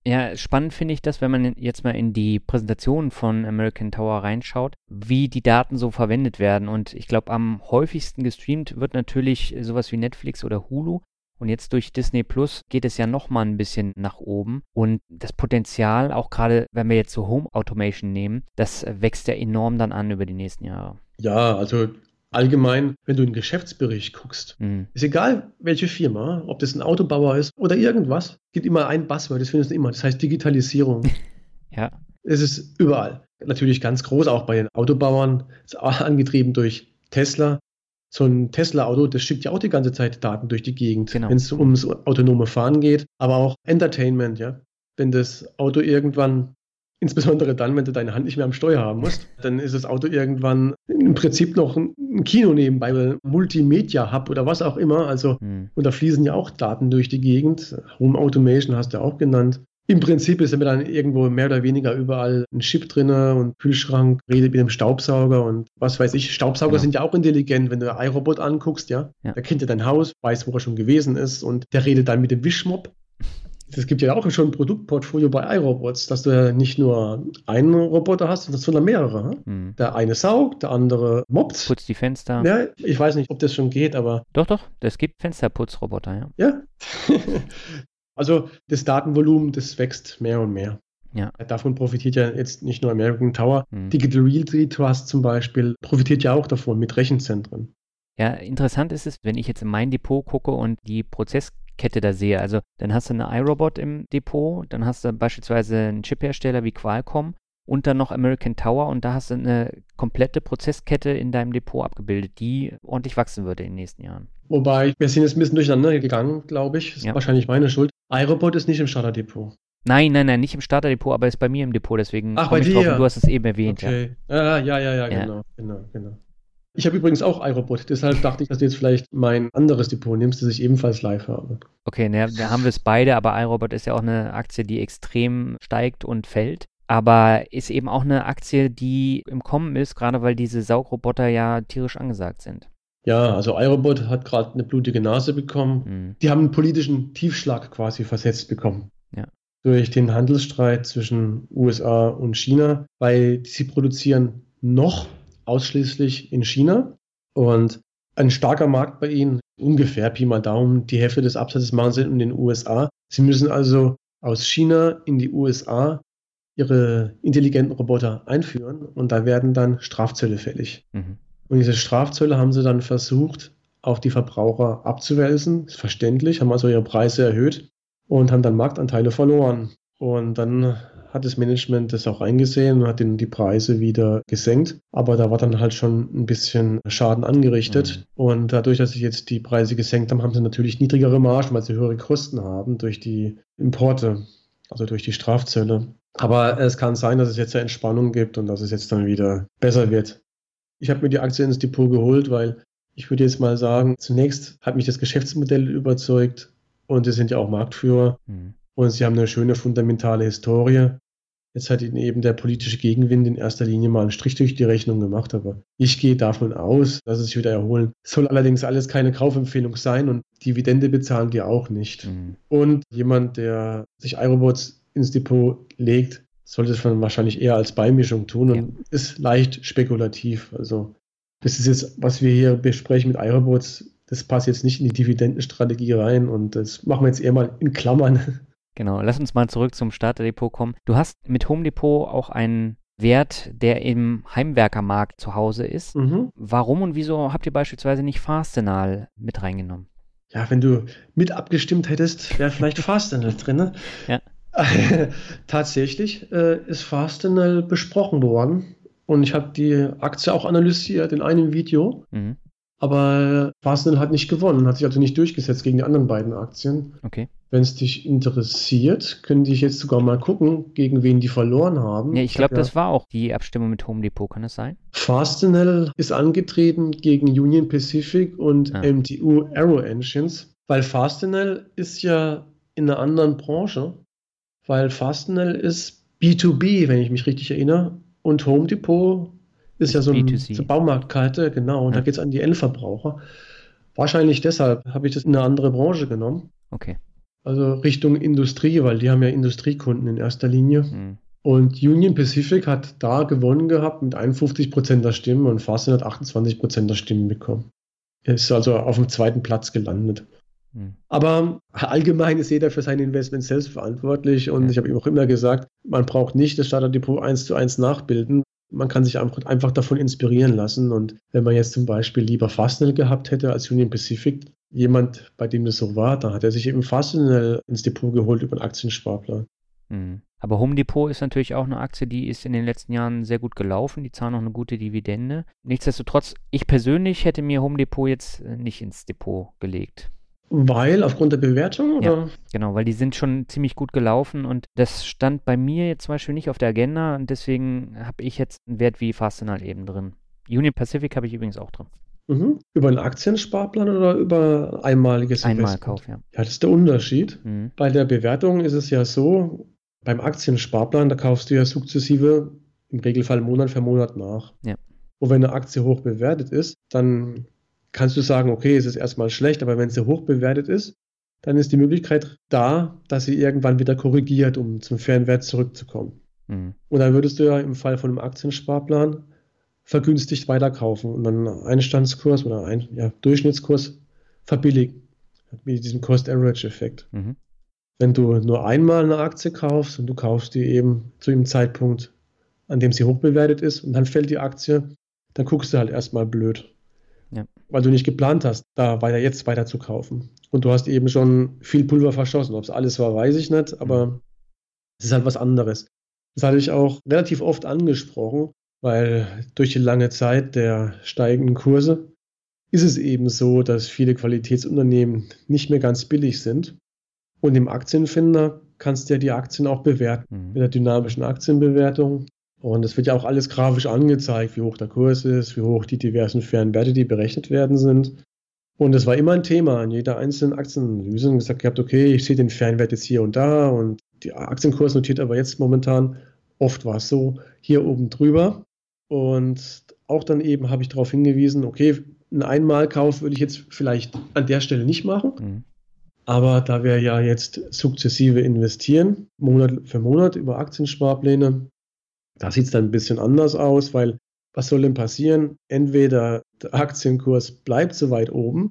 Speaker 1: Ja, spannend finde ich das, wenn man jetzt mal in die Präsentation von American Tower reinschaut, wie die Daten so verwendet werden. Und ich glaube, am häufigsten gestreamt wird natürlich sowas wie Netflix oder Hulu. Und jetzt durch Disney Plus geht es ja nochmal ein bisschen nach oben. Und das Potenzial, auch gerade wenn wir jetzt so Home Automation nehmen, das wächst ja enorm dann an über die nächsten Jahre.
Speaker 2: Ja, also allgemein, wenn du einen Geschäftsbericht guckst, mhm. ist egal welche Firma, ob das ein Autobauer ist oder irgendwas, gibt immer ein Buzzword, das findest du immer. Das heißt Digitalisierung.
Speaker 1: ja.
Speaker 2: Es ist überall. Natürlich ganz groß, auch bei den Autobauern, angetrieben durch Tesla so ein Tesla-Auto, das schickt ja auch die ganze Zeit Daten durch die Gegend, genau. wenn es ums autonome Fahren geht, aber auch Entertainment, ja. Wenn das Auto irgendwann, insbesondere dann, wenn du deine Hand nicht mehr am Steuer haben musst, dann ist das Auto irgendwann im Prinzip noch ein Kino nebenbei, ein Multimedia-Hub oder was auch immer. Also, hm. und da fließen ja auch Daten durch die Gegend. Home Automation hast du ja auch genannt. Im Prinzip ist immer dann irgendwo mehr oder weniger überall ein Chip drin und Kühlschrank, redet mit dem Staubsauger und was weiß ich. Staubsauger genau. sind ja auch intelligent, wenn du iRobot anguckst, ja? ja. Der kennt ja dein Haus, weiß, wo er schon gewesen ist und der redet dann mit dem Wischmob. Es gibt ja auch schon ein Produktportfolio bei iRobots, dass du ja nicht nur einen Roboter hast, sondern mehrere. Hm. Der eine saugt, der andere mobbt.
Speaker 1: Putzt die Fenster.
Speaker 2: Ja, ich weiß nicht, ob das schon geht, aber.
Speaker 1: Doch, doch, es gibt Fensterputzroboter, ja.
Speaker 2: Ja. Also das Datenvolumen, das wächst mehr und mehr.
Speaker 1: Ja.
Speaker 2: Davon profitiert ja jetzt nicht nur American Tower. Mhm. Digital Realty Trust zum Beispiel profitiert ja auch davon mit Rechenzentren.
Speaker 1: Ja, interessant ist es, wenn ich jetzt in mein Depot gucke und die Prozesskette da sehe. Also dann hast du eine iRobot im Depot, dann hast du beispielsweise einen Chiphersteller wie Qualcomm und dann noch American Tower und da hast du eine komplette Prozesskette in deinem Depot abgebildet, die ordentlich wachsen würde in den nächsten Jahren.
Speaker 2: Wobei, wir sind jetzt ein bisschen durcheinander gegangen, glaube ich. Das ist ja. wahrscheinlich meine Schuld. iRobot ist nicht im Starterdepot.
Speaker 1: Nein, nein, nein, nicht im Starterdepot, aber ist bei mir im Depot, deswegen
Speaker 2: Ach, bei dir? Drauf,
Speaker 1: du hast es eben erwähnt.
Speaker 2: Okay. Ja, ja, ja, ja, ja, genau, genau, genau. Ich habe übrigens auch iRobot, deshalb dachte ich, dass du jetzt vielleicht mein anderes Depot nimmst, das ich ebenfalls live habe.
Speaker 1: Okay, ne, da haben wir es beide, aber iRobot ist ja auch eine Aktie, die extrem steigt und fällt aber ist eben auch eine Aktie, die im Kommen ist, gerade weil diese Saugroboter ja tierisch angesagt sind.
Speaker 2: Ja, also iRobot hat gerade eine blutige Nase bekommen. Mhm. Die haben einen politischen Tiefschlag quasi versetzt bekommen.
Speaker 1: Ja.
Speaker 2: Durch den Handelsstreit zwischen USA und China, weil sie produzieren noch ausschließlich in China und ein starker Markt bei ihnen, ungefähr Pi mal Daumen, die Hälfte des Absatzes machen sie in den USA. Sie müssen also aus China in die USA ihre intelligenten Roboter einführen und da werden dann Strafzölle fällig. Mhm. Und diese Strafzölle haben sie dann versucht, auf die Verbraucher abzuwälzen. Ist verständlich, haben also ihre Preise erhöht und haben dann Marktanteile verloren. Und dann hat das Management das auch eingesehen und hat den, die Preise wieder gesenkt. Aber da war dann halt schon ein bisschen Schaden angerichtet. Mhm. Und dadurch, dass sie jetzt die Preise gesenkt haben, haben sie natürlich niedrigere Margen, weil sie höhere Kosten haben durch die Importe, also durch die Strafzölle. Aber es kann sein, dass es jetzt eine Entspannung gibt und dass es jetzt dann wieder besser wird. Ich habe mir die Aktie ins Depot geholt, weil ich würde jetzt mal sagen, zunächst hat mich das Geschäftsmodell überzeugt und sie sind ja auch Marktführer mhm. und sie haben eine schöne fundamentale Historie. Jetzt hat ihnen eben der politische Gegenwind in erster Linie mal einen Strich durch die Rechnung gemacht, aber ich gehe davon aus, dass es sich wieder erholen. Soll allerdings alles keine Kaufempfehlung sein und Dividende bezahlen die auch nicht. Mhm. Und jemand, der sich iRobots ins Depot legt, sollte es man wahrscheinlich eher als Beimischung tun und ja. ist leicht spekulativ. Also das ist jetzt, was wir hier besprechen mit iRobots, das passt jetzt nicht in die Dividendenstrategie rein und das machen wir jetzt eher mal in Klammern.
Speaker 1: Genau, lass uns mal zurück zum Starterdepot kommen. Du hast mit Home Depot auch einen Wert, der im Heimwerkermarkt zu Hause ist. Mhm. Warum und wieso habt ihr beispielsweise nicht Fastenal mit reingenommen?
Speaker 2: Ja, wenn du mit abgestimmt hättest, wäre vielleicht Fastenal drin. Ne?
Speaker 1: Ja.
Speaker 2: Tatsächlich äh, ist Fastenal besprochen worden und ich habe die Aktie auch analysiert in einem Video. Mhm. Aber Fastenal hat nicht gewonnen, hat sich also nicht durchgesetzt gegen die anderen beiden Aktien.
Speaker 1: Okay.
Speaker 2: Wenn es dich interessiert, könnte ich jetzt sogar mal gucken, gegen wen die verloren haben.
Speaker 1: Ja, ich glaube, ja, das war auch die Abstimmung mit Home Depot, kann es sein?
Speaker 2: Fastenal ist angetreten gegen Union Pacific und ah. MTU Aero Engines, weil Fastenal ist ja in einer anderen Branche weil Fastenal ist B2B, wenn ich mich richtig erinnere, und Home Depot ist, ja so eine so Baumarktkarte, genau, und ja. da geht es an die Endverbraucher. Wahrscheinlich deshalb habe ich das in eine andere Branche genommen.
Speaker 1: Okay.
Speaker 2: also Richtung Industrie, weil die haben ja Industriekunden in erster Linie. Mhm. Und Union Pacific hat da gewonnen gehabt mit 51 Prozent der Stimmen und Fastnet hat 28 Prozent der Stimmen bekommen. Er ist also auf dem zweiten Platz gelandet. Hm. Aber allgemein ist jeder für sein Investment selbst verantwortlich und ja. ich habe ihm auch immer gesagt, man braucht nicht das Starterdepot eins zu eins nachbilden. Man kann sich einfach davon inspirieren lassen. Und wenn man jetzt zum Beispiel lieber Fastnet gehabt hätte als Union Pacific, jemand, bei dem das so war, dann hat er sich eben Fastnet ins Depot geholt über einen Aktiensparplan.
Speaker 1: Mhm. Aber Home Depot ist natürlich auch eine Aktie, die ist in den letzten Jahren sehr gut gelaufen. Die zahlen auch eine gute Dividende. Nichtsdestotrotz, ich persönlich hätte mir Home Depot jetzt äh, nicht ins Depot gelegt.
Speaker 2: Weil aufgrund der Bewertung? Oder?
Speaker 1: Ja, genau, weil die sind schon ziemlich gut gelaufen und das stand bei mir jetzt zum Beispiel nicht auf der Agenda und deswegen habe ich jetzt einen Wert wie Fastenal eben drin. Union Pacific habe ich übrigens auch drin.
Speaker 2: Mhm. Über einen Aktiensparplan oder über einmaliges
Speaker 1: Einmalkauf, ja.
Speaker 2: Ja, das ist der Unterschied. Mhm. Bei der Bewertung ist es ja so, beim Aktiensparplan, da kaufst du ja sukzessive im Regelfall Monat für Monat nach.
Speaker 1: Ja.
Speaker 2: Und wenn eine Aktie hoch bewertet ist, dann kannst du sagen, okay, es ist erstmal schlecht, aber wenn sie hoch bewertet ist, dann ist die Möglichkeit da, dass sie irgendwann wieder korrigiert, um zum fairen Wert zurückzukommen. Mhm. Und dann würdest du ja im Fall von einem Aktiensparplan vergünstigt weiterkaufen und dann einen Einstandskurs oder einen ja, Durchschnittskurs verbilligen. Mit diesem Cost-Average-Effekt. Mhm. Wenn du nur einmal eine Aktie kaufst und du kaufst die eben zu dem Zeitpunkt, an dem sie hochbewertet ist und dann fällt die Aktie, dann guckst du halt erstmal blöd. Ja. Weil du nicht geplant hast, da weiter jetzt weiter zu kaufen. Und du hast eben schon viel Pulver verschossen. Ob es alles war, weiß ich nicht, aber mhm. es ist halt was anderes. Das hatte ich auch relativ oft angesprochen, weil durch die lange Zeit der steigenden Kurse ist es eben so, dass viele Qualitätsunternehmen nicht mehr ganz billig sind. Und im Aktienfinder kannst du ja die Aktien auch bewerten mhm. mit der dynamischen Aktienbewertung. Und es wird ja auch alles grafisch angezeigt, wie hoch der Kurs ist, wie hoch die diversen fairen Werte, die berechnet werden, sind. Und es war immer ein Thema in jeder einzelnen Aktienanalyse und gesagt gehabt, okay, ich sehe den Fernwert jetzt hier und da und die Aktienkurs notiert aber jetzt momentan, oft war es so, hier oben drüber. Und auch dann eben habe ich darauf hingewiesen, okay, einen Einmalkauf würde ich jetzt vielleicht an der Stelle nicht machen. Mhm. Aber da wir ja jetzt sukzessive investieren, Monat für Monat über Aktiensparpläne, da sieht es dann ein bisschen anders aus, weil was soll denn passieren? Entweder der Aktienkurs bleibt so weit oben,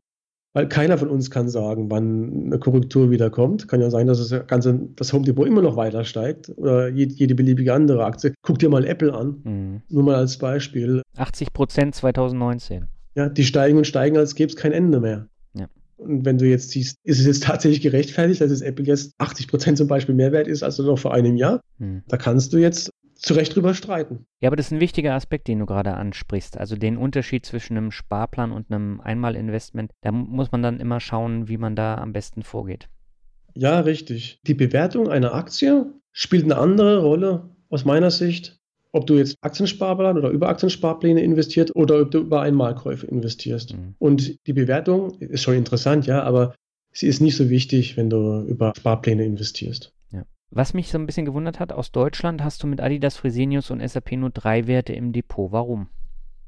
Speaker 2: weil keiner von uns kann sagen, wann eine Korrektur wieder kommt. Kann ja sein, dass das ganze, das Home Depot immer noch weiter steigt oder jede, jede beliebige andere Aktie. Guck dir mal Apple an, mhm. nur mal als Beispiel.
Speaker 1: 80 Prozent 2019.
Speaker 2: Ja, die steigen und steigen, als gäbe es kein Ende mehr. Und wenn du jetzt siehst, ist es jetzt tatsächlich gerechtfertigt, dass es Apple jetzt 80 Prozent zum Beispiel mehr wert ist als noch vor einem Jahr? Hm. Da kannst du jetzt zu Recht drüber streiten.
Speaker 1: Ja, aber das ist ein wichtiger Aspekt, den du gerade ansprichst. Also den Unterschied zwischen einem Sparplan und einem Einmalinvestment. Da muss man dann immer schauen, wie man da am besten vorgeht.
Speaker 2: Ja, richtig. Die Bewertung einer Aktie spielt eine andere Rolle aus meiner Sicht ob du jetzt Aktiensparplan oder über Aktiensparpläne investiert oder ob du über Einmalkäufe investierst. Mhm. Und die Bewertung ist schon interessant, ja, aber sie ist nicht so wichtig, wenn du über Sparpläne investierst.
Speaker 1: Was mich so ein bisschen gewundert hat, aus Deutschland hast du mit Adidas, Fresenius und SAP nur drei Werte im Depot. Warum?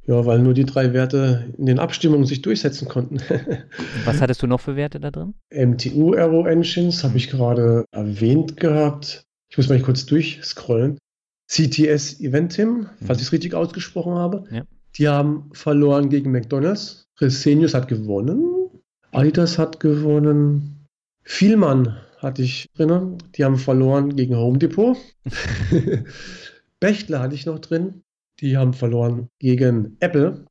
Speaker 2: Ja, weil nur die drei Werte in den Abstimmungen sich durchsetzen konnten.
Speaker 1: Was hattest du noch für Werte da drin?
Speaker 2: MTU Aero Engines habe ich gerade erwähnt gehabt. Ich muss mal kurz durchscrollen. CTS Eventim, falls mhm. ich es richtig ausgesprochen habe. Ja. Die haben verloren gegen McDonalds. Resenius hat gewonnen. Adidas hat gewonnen. Vielmann hatte ich drin. Die haben verloren gegen Home Depot. Bechtler hatte ich noch drin. Die haben verloren gegen Apple.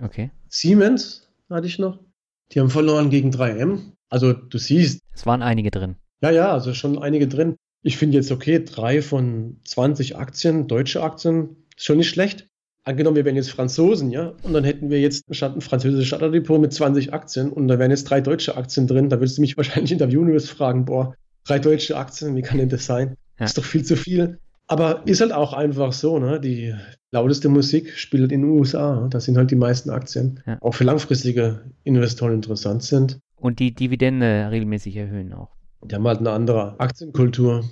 Speaker 1: Okay.
Speaker 2: Siemens hatte ich noch. Die haben verloren gegen 3M. Also du siehst.
Speaker 1: Es waren einige drin.
Speaker 2: Ja, ja, also schon einige drin. Ich finde jetzt okay, drei von 20 Aktien, deutsche Aktien, ist schon nicht schlecht. Angenommen, wir wären jetzt Franzosen, ja, und dann hätten wir jetzt ein französisches Starterdepot mit 20 Aktien und da wären jetzt drei deutsche Aktien drin. Da würdest du mich wahrscheinlich interviewen und wirst fragen, boah, drei deutsche Aktien, wie kann denn das sein? Ja. Ist doch viel zu viel. Aber ist halt auch einfach so, ne? Die lauteste Musik spielt in den USA. Da sind halt die meisten Aktien. Ja. Auch für langfristige Investoren interessant sind.
Speaker 1: Und die Dividende regelmäßig erhöhen auch.
Speaker 2: Die haben halt eine andere Aktienkultur.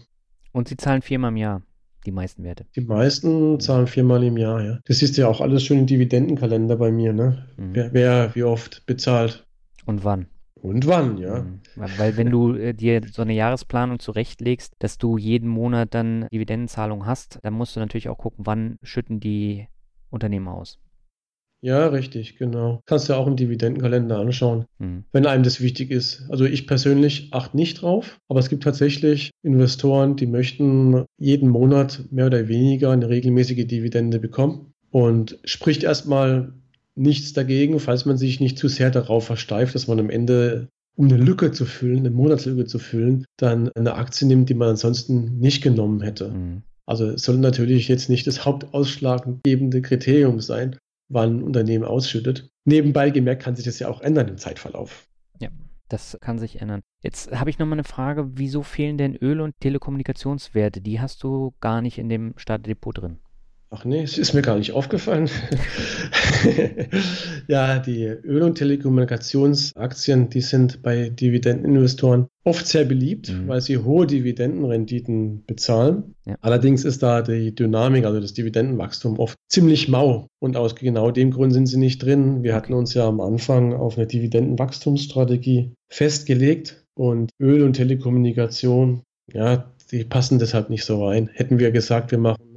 Speaker 1: Und sie zahlen viermal im Jahr, die meisten Werte.
Speaker 2: Die meisten zahlen viermal im Jahr, ja. Das ist ja auch alles schön im Dividendenkalender bei mir, ne? Mhm. Wer, wer wie oft bezahlt.
Speaker 1: Und wann?
Speaker 2: Und wann, ja.
Speaker 1: Mhm. Weil wenn du äh, dir so eine Jahresplanung zurechtlegst, dass du jeden Monat dann Dividendenzahlungen hast, dann musst du natürlich auch gucken, wann schütten die Unternehmen aus.
Speaker 2: Ja, richtig, genau. Kannst du ja auch im Dividendenkalender anschauen, mhm. wenn einem das wichtig ist. Also ich persönlich achte nicht drauf, aber es gibt tatsächlich Investoren, die möchten jeden Monat mehr oder weniger eine regelmäßige Dividende bekommen und spricht erstmal nichts dagegen, falls man sich nicht zu sehr darauf versteift, dass man am Ende um eine Lücke zu füllen, eine Monatslücke zu füllen, dann eine Aktie nimmt, die man ansonsten nicht genommen hätte. Mhm. Also es soll natürlich jetzt nicht das hauptausschlaggebende Kriterium sein, wann ein Unternehmen ausschüttet. Nebenbei gemerkt kann sich das ja auch ändern im Zeitverlauf.
Speaker 1: Ja, das kann sich ändern. Jetzt habe ich nochmal eine Frage, wieso fehlen denn Öl- und Telekommunikationswerte? Die hast du gar nicht in dem Startdepot drin.
Speaker 2: Ach nee, es ist mir gar nicht aufgefallen. ja, die Öl- und Telekommunikationsaktien, die sind bei Dividendeninvestoren oft sehr beliebt, mhm. weil sie hohe Dividendenrenditen bezahlen. Ja. Allerdings ist da die Dynamik, also das Dividendenwachstum oft ziemlich mau und aus genau dem Grund sind sie nicht drin. Wir hatten uns ja am Anfang auf eine Dividendenwachstumsstrategie festgelegt und Öl und Telekommunikation, ja, die passen deshalb nicht so rein. Hätten wir gesagt, wir machen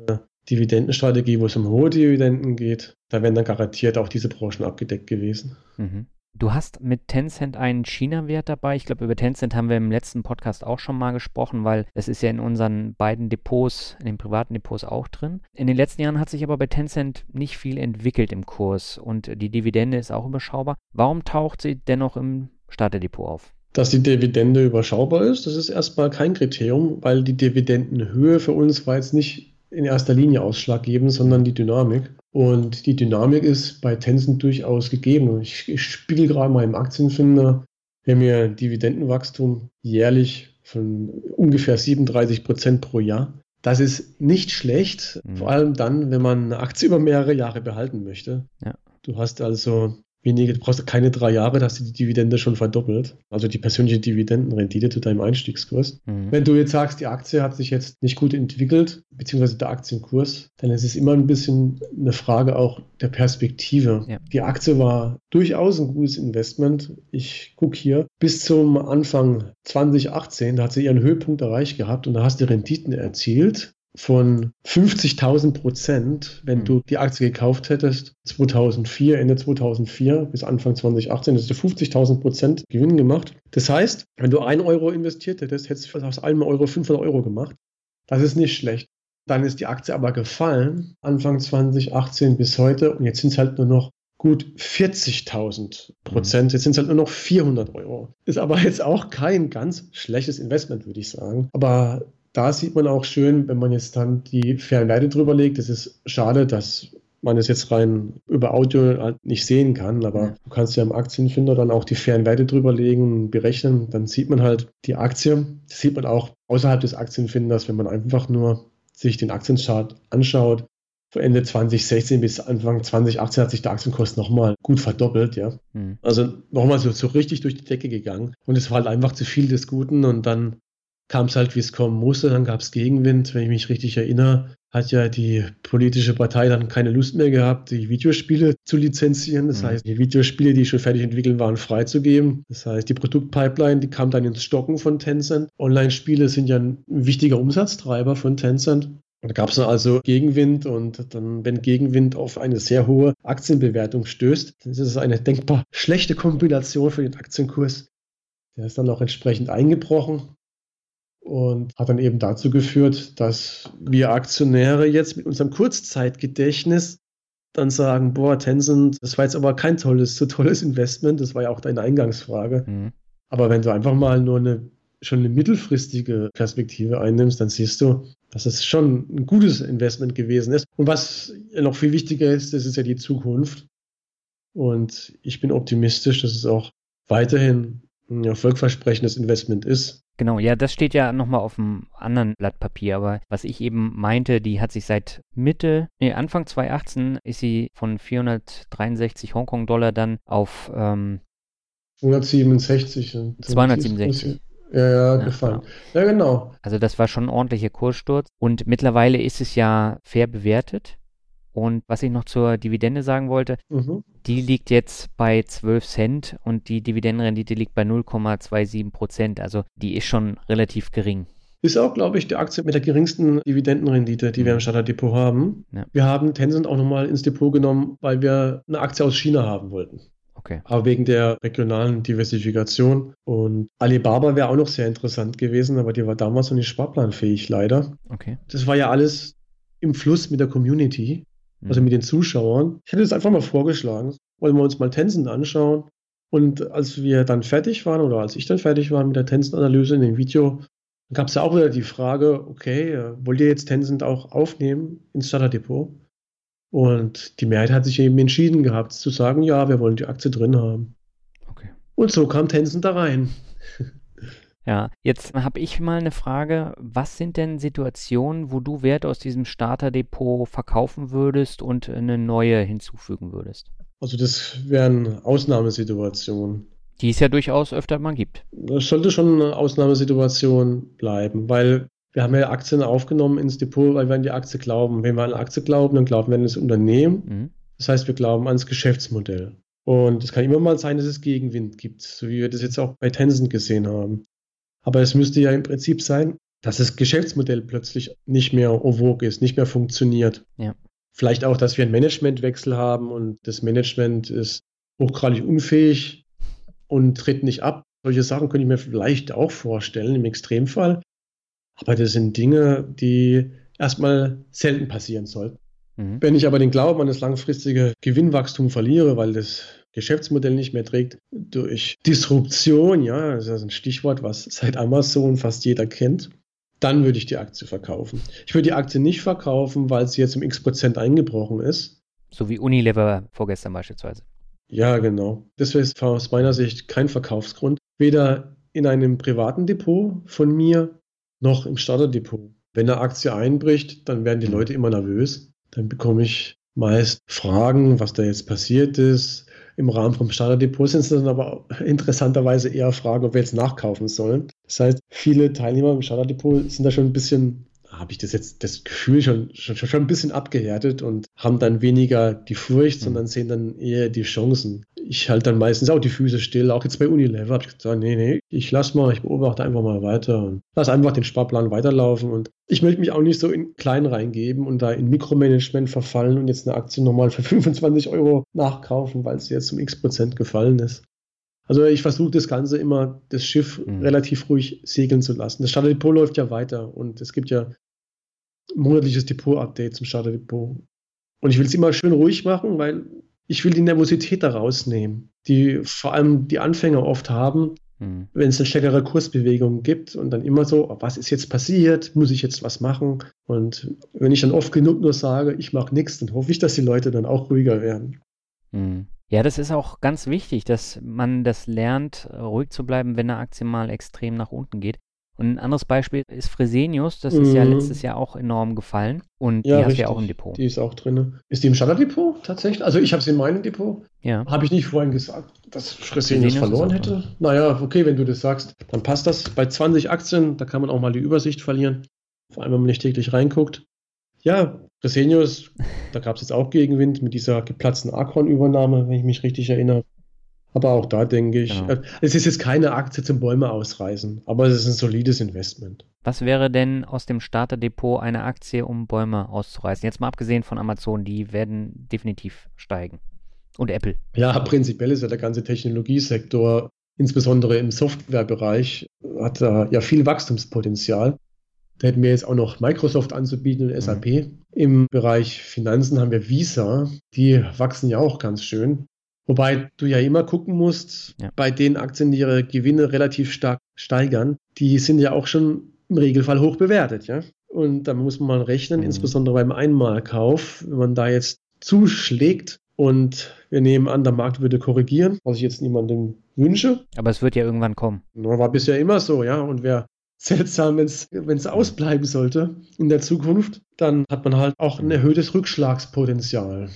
Speaker 2: Dividendenstrategie, wo es um hohe Dividenden geht, da wären dann garantiert auch diese Branchen abgedeckt gewesen.
Speaker 1: Mhm. Du hast mit Tencent einen China-Wert dabei. Ich glaube, über Tencent haben wir im letzten Podcast auch schon mal gesprochen, weil es ist ja in unseren beiden Depots, in den privaten Depots auch drin. In den letzten Jahren hat sich aber bei Tencent nicht viel entwickelt im Kurs und die Dividende ist auch überschaubar. Warum taucht sie dennoch im Starterdepot auf?
Speaker 2: Dass die Dividende überschaubar ist, das ist erstmal kein Kriterium, weil die Dividendenhöhe für uns war jetzt nicht in erster Linie ausschlaggebend, sondern die Dynamik. Und die Dynamik ist bei Tencent durchaus gegeben. Ich, ich spiegel gerade mal im Aktienfinder, wir haben ja Dividendenwachstum jährlich von ungefähr 37 Prozent pro Jahr. Das ist nicht schlecht, mhm. vor allem dann, wenn man eine Aktie über mehrere Jahre behalten möchte. Ja. Du hast also wenige, du brauchst keine drei Jahre, da hast du die Dividende schon verdoppelt. Also die persönliche Dividendenrendite zu deinem Einstiegskurs. Mhm. Wenn du jetzt sagst, die Aktie hat sich jetzt nicht gut entwickelt, beziehungsweise der Aktienkurs, dann ist es immer ein bisschen eine Frage auch der Perspektive. Ja. Die Aktie war durchaus ein gutes Investment. Ich gucke hier, bis zum Anfang 2018, da hat sie ihren Höhepunkt erreicht gehabt und da hast du Renditen erzielt von 50.000 Prozent, wenn mhm. du die Aktie gekauft hättest, 2004, Ende 2004 bis Anfang 2018, hast du 50.000 Prozent Gewinn gemacht. Das heißt, wenn du 1 Euro investiert hättest, hättest du aus einem Euro 500 Euro gemacht. Das ist nicht schlecht. Dann ist die Aktie aber gefallen, Anfang 2018 bis heute, und jetzt sind es halt nur noch gut 40.000 Prozent. Jetzt sind es halt nur noch 400 Euro. Ist aber jetzt auch kein ganz schlechtes Investment, würde ich sagen. Aber da sieht man auch schön, wenn man jetzt dann die fairen Werte drüber legt, es ist schade, dass man es jetzt rein über Audio halt nicht sehen kann, aber ja. du kannst ja im Aktienfinder dann auch die fairen Werte drüber legen, berechnen, dann sieht man halt die Aktie. Das sieht man auch außerhalb des Aktienfinders, wenn man einfach nur sich den Aktienchart anschaut. Von Ende 2016 bis Anfang 2018 hat sich der Aktienkurs nochmal gut verdoppelt, ja. Mhm. Also nochmal so, so richtig durch die Decke gegangen. Und es war halt einfach zu viel des Guten und dann kam es halt, wie es kommen musste. Dann gab es Gegenwind. Wenn ich mich richtig erinnere, hat ja die politische Partei dann keine Lust mehr gehabt, die Videospiele zu lizenzieren. Das mhm. heißt, die Videospiele, die schon fertig entwickelt waren, freizugeben. Das heißt, die Produktpipeline, die kam dann ins Stocken von Tencent. Online-Spiele sind ja ein wichtiger Umsatztreiber von Tencent. Da gab es also Gegenwind und dann, wenn Gegenwind auf eine sehr hohe Aktienbewertung stößt, dann ist es eine denkbar schlechte Kombination für den Aktienkurs. Der ist dann auch entsprechend eingebrochen und hat dann eben dazu geführt, dass wir Aktionäre jetzt mit unserem Kurzzeitgedächtnis dann sagen, boah, Tencent, das war jetzt aber kein tolles, so tolles Investment, das war ja auch deine Eingangsfrage. Mhm. Aber wenn du einfach mal nur eine schon eine mittelfristige Perspektive einnimmst, dann siehst du, dass es schon ein gutes Investment gewesen ist. Und was noch viel wichtiger ist, das ist ja die Zukunft. Und ich bin optimistisch, dass es auch weiterhin erfolgversprechendes Investment ist.
Speaker 1: Genau, ja, das steht ja nochmal auf einem anderen Blatt Papier, aber was ich eben meinte, die hat sich seit Mitte, nee, Anfang 2018 ist sie von 463 Hongkong-Dollar dann auf ähm,
Speaker 2: 267.
Speaker 1: 267.
Speaker 2: Ja, ja, gefallen. Genau. Ja, genau.
Speaker 1: Also das war schon ein ordentlicher Kurssturz und mittlerweile ist es ja fair bewertet Und was ich noch zur Dividende sagen wollte, mhm. die liegt jetzt bei 12 Cent und die Dividendenrendite liegt bei 0,27 Prozent. Also die ist schon relativ gering.
Speaker 2: Ist auch, glaube ich, die Aktie mit der geringsten Dividendenrendite, die wir im mhm. Starterdepot haben. Ja. Wir haben Tencent auch nochmal ins Depot genommen, weil wir eine Aktie aus China haben wollten.
Speaker 1: Okay.
Speaker 2: Aber wegen der regionalen Diversifikation. Und Alibaba wäre auch noch sehr interessant gewesen, aber die war damals noch nicht sparplanfähig, leider.
Speaker 1: Okay.
Speaker 2: Das war ja alles im Fluss mit der Community also mit den Zuschauern. Ich hätte es einfach mal vorgeschlagen, wollen wir uns mal Tencent anschauen. Und als wir dann fertig waren oder als ich dann fertig war mit der Tencent-Analyse in dem Video, gab es ja auch wieder die Frage, okay, äh, wollt ihr jetzt Tencent auch aufnehmen ins Starterdepot? Und die Mehrheit hat sich eben entschieden gehabt, zu sagen, ja, wir wollen die Aktie drin haben.
Speaker 1: Okay.
Speaker 2: Und so kam Tencent da rein.
Speaker 1: Ja, jetzt habe ich mal eine Frage. Was sind denn Situationen, wo du Wert aus diesem Starterdepot verkaufen würdest und eine neue hinzufügen würdest?
Speaker 2: Also das wären Ausnahmesituationen.
Speaker 1: Die es ja durchaus öfter mal gibt.
Speaker 2: Das sollte schon eine Ausnahmesituation bleiben, weil wir haben ja Aktien aufgenommen ins Depot, weil wir an die Aktie glauben. Wenn wir an eine Aktie glauben, dann glauben wir an das Unternehmen. Mhm. Das heißt, wir glauben ans Geschäftsmodell. Und es kann immer mal sein, dass es Gegenwind gibt, so wie wir das jetzt auch bei Tencent gesehen haben. Aber es müsste ja im Prinzip sein, dass das Geschäftsmodell plötzlich nicht mehr en vogue ist, nicht mehr funktioniert.
Speaker 1: Ja.
Speaker 2: Vielleicht auch, dass wir einen Managementwechsel haben und das Management ist hochgradig unfähig und tritt nicht ab. Solche Sachen könnte ich mir vielleicht auch vorstellen im Extremfall. Aber das sind Dinge, die erstmal selten passieren sollten. Mhm. Wenn ich aber den Glauben an das langfristige Gewinnwachstum verliere, weil das Geschäftsmodell nicht mehr trägt, durch Disruption, ja, das ist ein Stichwort, was seit Amazon fast jeder kennt, dann würde ich die Aktie verkaufen. Ich würde die Aktie nicht verkaufen, weil sie jetzt um x Prozent eingebrochen ist.
Speaker 1: So wie Unilever vorgestern beispielsweise.
Speaker 2: Ja, genau. Das wäre aus meiner Sicht kein Verkaufsgrund. Weder in einem privaten Depot von mir noch im Starterdepot. Wenn eine Aktie einbricht, dann werden die Leute immer nervös. Dann bekomme ich meist Fragen, was da jetzt passiert ist, im Rahmen vom Starterdepot sind es dann aber interessanterweise eher Fragen, ob wir jetzt nachkaufen sollen. Das heißt, viele Teilnehmer im Starterdepot sind da schon ein bisschen habe ich das jetzt das Gefühl schon, schon, schon ein bisschen abgehärtet und haben dann weniger die Furcht, mhm. sondern sehen dann eher die Chancen. Ich halte dann meistens auch die Füße still, auch jetzt bei Unilever habe ich gesagt, nee, nee, ich lasse mal, ich beobachte einfach mal weiter und lasse einfach den Sparplan weiterlaufen und ich möchte mich auch nicht so in klein reingeben und da in Mikromanagement verfallen und jetzt eine Aktie nochmal für 25 Euro nachkaufen, weil sie jetzt um x Prozent gefallen ist. Also ich versuche das Ganze immer, das Schiff mhm. relativ ruhig segeln zu lassen. Das Starterdepot läuft ja weiter und es gibt ja monatliches Depot-Update zum Starterdepot. Und ich will es immer schön ruhig machen, weil ich will die Nervosität da rausnehmen, die vor allem die Anfänger oft haben, mhm. wenn es eine stärkere Kursbewegung gibt und dann immer so, was ist jetzt passiert? Muss ich jetzt was machen? Und wenn ich dann oft genug nur sage, ich mache nichts, dann hoffe ich, dass die Leute dann auch ruhiger werden.
Speaker 1: Mhm. Ja, das ist auch ganz wichtig, dass man das lernt, ruhig zu bleiben, wenn eine Aktie mal extrem nach unten geht. Und ein anderes Beispiel ist Fresenius, das ist mhm. ja letztes Jahr auch enorm gefallen und ja, die hast du ja auch im Depot.
Speaker 2: Die ist auch drin. Ist die im Standarddepot tatsächlich? Also ich habe sie in meinem Depot.
Speaker 1: Ja.
Speaker 2: Habe ich nicht vorhin gesagt, dass Fresenius, Fresenius verloren hätte? Naja, okay, wenn du das sagst, dann passt das. Bei 20 Aktien, da kann man auch mal die Übersicht verlieren. Vor allem, wenn man nicht täglich reinguckt. Ja, Fresenius, da gab es jetzt auch Gegenwind mit dieser geplatzten Arcon-Übernahme, wenn ich mich richtig erinnere. Aber auch da denke ich, genau. Äh, es ist jetzt keine Aktie zum Bäume ausreißen, aber es ist ein solides Investment.
Speaker 1: Was wäre denn aus dem Starterdepot eine Aktie, um Bäume auszureißen? Jetzt mal abgesehen von Amazon, die werden definitiv steigen. Und Apple.
Speaker 2: Ja, prinzipiell ist ja der ganze Technologiesektor, insbesondere im Softwarebereich, hat da ja viel Wachstumspotenzial. Da hätten wir jetzt auch noch Microsoft anzubieten und SAP. Mhm. Im Bereich Finanzen haben wir Visa. Die wachsen ja auch ganz schön. Wobei du ja immer gucken musst, ja. bei den Aktien, die ihre Gewinne relativ stark steigern, die sind ja auch schon im Regelfall hoch bewertet, ja. Und da muss man mal rechnen, mhm. insbesondere beim Einmalkauf, wenn man da jetzt zuschlägt und wir nehmen an, der Markt würde korrigieren, was ich jetzt niemandem wünsche.
Speaker 1: Aber es wird ja irgendwann kommen.
Speaker 2: War bisher immer so, ja. Und wäre seltsam, wenn es ausbleiben sollte in der Zukunft, dann hat man halt auch ein erhöhtes Rückschlagspotenzial.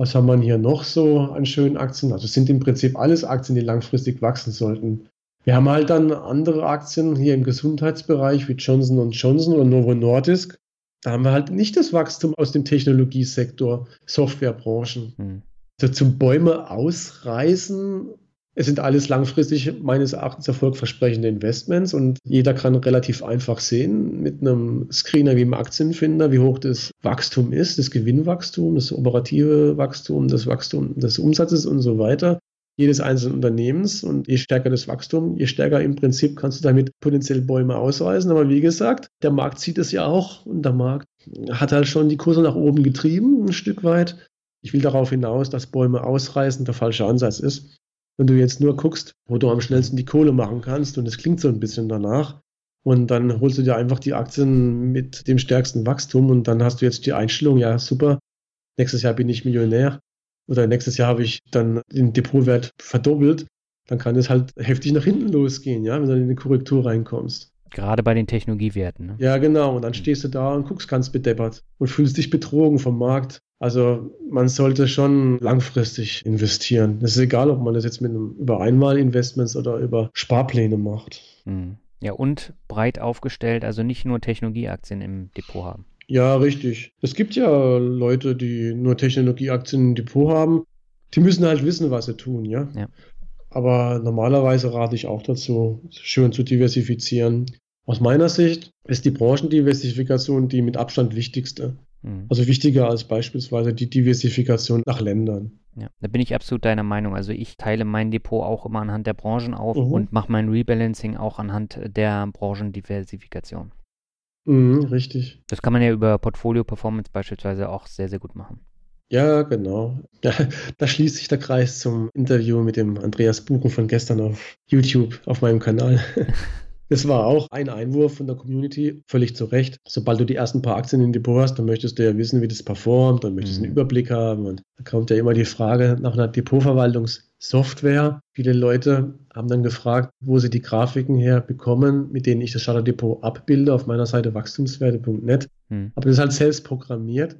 Speaker 2: Was haben wir hier noch so an schönen Aktien? Also es sind im Prinzip alles Aktien, die langfristig wachsen sollten. Wir haben halt dann andere Aktien hier im Gesundheitsbereich wie Johnson Johnson oder Novo Nordisk. Da haben wir halt nicht das Wachstum aus dem Technologiesektor, Softwarebranchen. Hm. Also zum Bäume ausreißen es sind alles langfristig meines Erachtens erfolgversprechende Investments und jeder kann relativ einfach sehen mit einem Screener wie einem Aktienfinder, wie hoch das Wachstum ist, das Gewinnwachstum, das operative Wachstum, das Wachstum des Umsatzes und so weiter jedes einzelnen Unternehmens. Und je stärker das Wachstum, je stärker im Prinzip kannst du damit potenziell Bäume ausreißen. Aber wie gesagt, der Markt sieht es ja auch und der Markt hat halt schon die Kurse nach oben getrieben, ein Stück weit. Ich will darauf hinaus, dass Bäume ausreißen der falsche Ansatz ist. Wenn du jetzt nur guckst, wo du am schnellsten die Kohle machen kannst, und es klingt so ein bisschen danach, und dann holst du dir einfach die Aktien mit dem stärksten Wachstum und dann hast du jetzt die Einstellung, ja super, nächstes Jahr bin ich Millionär oder nächstes Jahr habe ich dann den Depotwert verdoppelt, dann kann es halt heftig nach hinten losgehen, ja, wenn du in eine Korrektur reinkommst.
Speaker 1: Gerade bei den Technologiewerten. Ne?
Speaker 2: Ja, genau. Und dann stehst du da und guckst ganz bedeppert und fühlst dich betrogen vom Markt. Also man sollte schon langfristig investieren. Das ist egal, ob man das jetzt mit einem über Einmalinvestments oder über Sparpläne macht.
Speaker 1: Hm. Ja, und breit aufgestellt, also nicht nur Technologieaktien im Depot haben.
Speaker 2: Ja, richtig. Es gibt ja Leute, die nur Technologieaktien im Depot haben. Die müssen halt wissen, was sie tun, ja. ja. Aber normalerweise rate ich auch dazu, schön zu diversifizieren. Aus meiner Sicht ist die Branchendiversifikation die mit Abstand wichtigste. Mhm. Also wichtiger als beispielsweise die Diversifikation nach Ländern.
Speaker 1: Ja, da bin ich absolut deiner Meinung. Also ich teile mein Depot auch immer anhand der Branchen auf mhm. und mache mein Rebalancing auch anhand der Branchendiversifikation.
Speaker 2: Mhm, richtig.
Speaker 1: Das kann man ja über Portfolio Performance beispielsweise auch sehr, sehr gut machen.
Speaker 2: Ja, genau. Ja, da schließt sich der Kreis zum Interview mit dem Andreas Buchen von gestern auf YouTube auf meinem Kanal. Das war auch ein Einwurf von der Community, völlig zu Recht. Sobald du die ersten paar Aktien in Depot hast, dann möchtest du ja wissen, wie das performt, dann möchtest du einen mhm. Überblick haben. Und da kommt ja immer die Frage nach einer Depotverwaltungssoftware. Viele Leute haben dann gefragt, wo sie die Grafiken her bekommen, mit denen ich das Charterdepot abbilde auf meiner Seite wachstumswerte.net. Mhm. Aber das ist halt selbst programmiert.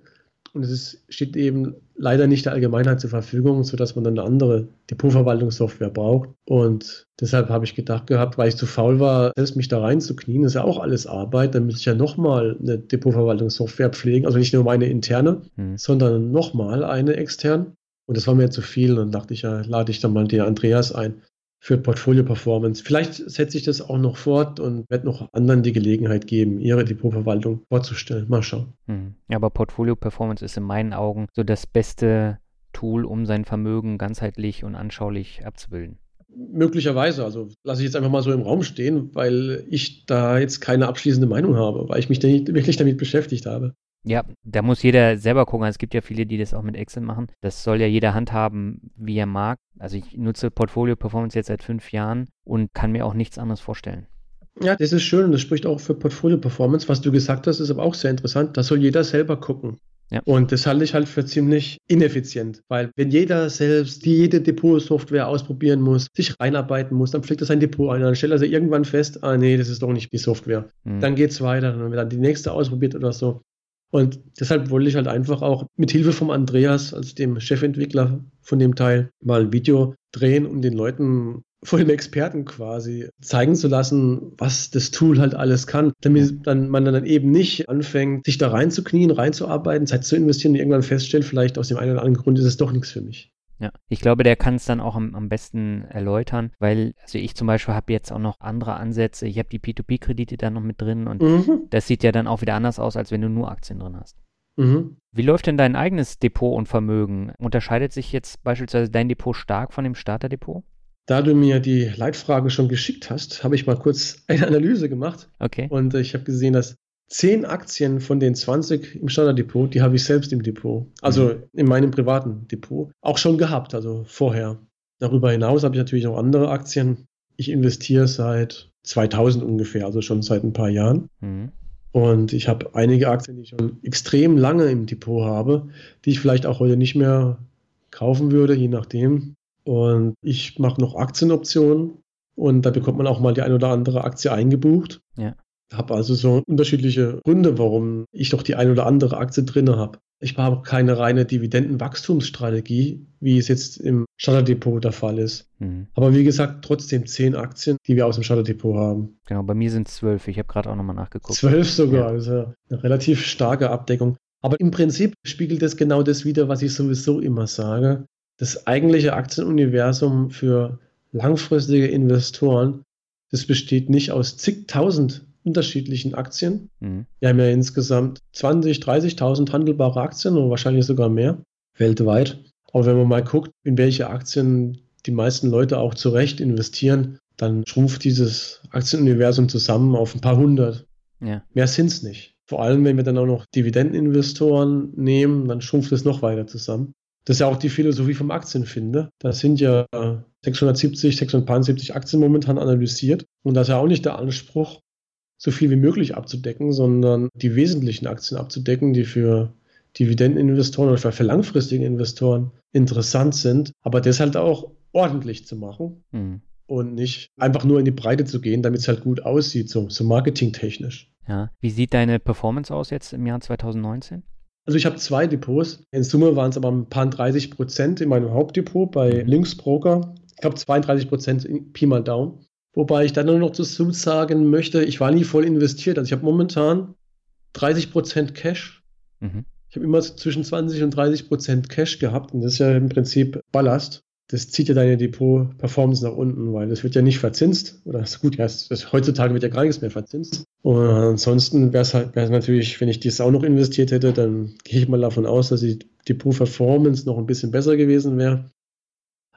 Speaker 2: Und es ist, steht eben leider nicht der Allgemeinheit zur Verfügung, sodass man dann eine andere Depotverwaltungssoftware braucht. Und deshalb habe ich gedacht gehabt, weil ich zu faul war, selbst mich da reinzuknien, ist ja auch alles Arbeit, dann muss ich ja nochmal eine Depotverwaltungssoftware pflegen, also nicht nur meine interne, hm. sondern nochmal eine extern. Und das war mir zu viel. Und dann dachte ich, ja, lade ich dann mal den Andreas ein für Portfolio Performance. Vielleicht setze ich das auch noch fort und werde noch anderen die Gelegenheit geben, ihre Depotverwaltung vorzustellen. Mal schauen.
Speaker 1: Hm. Aber Portfolio Performance ist in meinen Augen so das beste Tool, um sein Vermögen ganzheitlich und anschaulich abzubilden.
Speaker 2: Möglicherweise, also lasse ich jetzt einfach mal so im Raum stehen, weil ich da jetzt keine abschließende Meinung habe, weil ich mich nicht wirklich damit beschäftigt habe.
Speaker 1: Ja, da muss jeder selber gucken. Es gibt ja viele, die das auch mit Excel machen. Das soll ja jeder handhaben, wie er mag. Also ich nutze Portfolio Performance jetzt seit fünf Jahren und kann mir auch nichts anderes vorstellen.
Speaker 2: Ja, das ist schön und das spricht auch für Portfolio Performance. Was du gesagt hast, ist aber auch sehr interessant. Da soll jeder selber gucken. Ja. Und das halte ich halt für ziemlich ineffizient, weil wenn jeder selbst die jede Depot-Software ausprobieren muss, sich reinarbeiten muss, dann pflegt er sein Depot ein, dann stellt er sich irgendwann fest, ah nee, das ist doch nicht die Software. Mhm. Dann geht es weiter, dann wird dann die nächste ausprobiert oder so. Und deshalb wollte ich halt einfach auch mit Hilfe vom Andreas, als dem Chefentwickler von dem Teil, mal ein Video drehen, um den Leuten vor dem Experten quasi zeigen zu lassen, was das Tool halt alles kann, damit dann, man dann eben nicht anfängt, sich da reinzuknien, reinzuarbeiten, Zeit zu investieren und irgendwann feststellt, vielleicht aus dem einen oder anderen Grund ist es doch nichts für mich.
Speaker 1: Ja, ich glaube, der kann es dann auch am, am besten erläutern, weil, also ich zum Beispiel habe jetzt auch noch andere Ansätze. Ich habe die P2P-Kredite da noch mit drin und mhm. das sieht ja dann auch wieder anders aus, als wenn du nur Aktien drin hast. Mhm. Wie läuft denn dein eigenes Depot und Vermögen? Unterscheidet sich jetzt beispielsweise dein Depot stark von dem Starterdepot?
Speaker 2: Da du mir die Leitfrage schon geschickt hast, habe ich mal kurz eine Analyse gemacht.
Speaker 1: Okay.
Speaker 2: Und ich habe gesehen, dass zehn Aktien von den 20 im Standarddepot, die habe ich selbst im Depot. Also mhm. in meinem privaten Depot. Auch schon gehabt, also vorher. Darüber hinaus habe ich natürlich auch andere Aktien. Ich investiere seit 2000 ungefähr, also schon seit ein paar Jahren. Mhm. Und ich habe einige Aktien, die ich schon extrem lange im Depot habe, die ich vielleicht auch heute nicht mehr kaufen würde, je nachdem. Und ich mache noch Aktienoptionen und da bekommt man auch mal die ein oder andere Aktie eingebucht.
Speaker 1: Ja.
Speaker 2: Habe also so unterschiedliche Gründe, warum ich doch die ein oder andere Aktie drin habe. Ich habe keine reine Dividendenwachstumsstrategie, wie es jetzt im Shutterdepot der Fall ist. Mhm. Aber wie gesagt, trotzdem zehn Aktien, die wir aus dem Shutterdepot haben.
Speaker 1: Genau, bei mir sind es zwölf. Ich habe gerade auch nochmal nachgeguckt.
Speaker 2: Zwölf sogar, ja. also eine relativ starke Abdeckung. Aber im Prinzip spiegelt das genau das wieder, was ich sowieso immer sage. Das eigentliche Aktienuniversum für langfristige Investoren, das besteht nicht aus zigtausend unterschiedlichen Aktien. Mhm. Wir haben ja insgesamt 20, 30.000 handelbare Aktien und wahrscheinlich sogar mehr weltweit. Aber wenn man mal guckt, in welche Aktien die meisten Leute auch zu Recht investieren, dann schrumpft dieses Aktienuniversum zusammen auf ein paar hundert. Ja. Mehr sind es nicht. Vor allem, wenn wir dann auch noch Dividendeninvestoren nehmen, dann schrumpft es noch weiter zusammen. Das ist ja auch die Philosophie vom Aktienfinder. Da sind ja 670, 670 Aktien momentan analysiert. Und das ist ja auch nicht der Anspruch, so viel wie möglich abzudecken, sondern die wesentlichen Aktien abzudecken, die für Dividendeninvestoren oder für langfristige Investoren interessant sind, aber das halt auch ordentlich zu machen mhm. und nicht einfach nur in die Breite zu gehen, damit es halt gut aussieht, so, so marketingtechnisch.
Speaker 1: Ja. Wie sieht deine Performance aus jetzt im Jahr 2019?
Speaker 2: Also ich habe zwei Depots. In Summe waren es aber ein paar 30 Prozent in meinem Hauptdepot bei. Linksbroker. Ich habe 32 Prozent Pi mal Daumen. Wobei ich dann nur noch dazu sagen möchte, ich war nie voll investiert. Also ich habe momentan 30% Cash. Mhm. Ich habe immer zwischen 20 und 30% Cash gehabt und das ist ja im Prinzip Ballast. Das zieht ja deine Depot-Performance nach unten, weil das wird ja nicht verzinst. Oder ist gut, ja, das, heutzutage wird ja gar nichts mehr verzinst. Und ansonsten wäre es halt wär's natürlich, wenn ich das auch noch investiert hätte, dann gehe ich mal davon aus, dass die Depot-Performance noch ein bisschen besser gewesen wäre.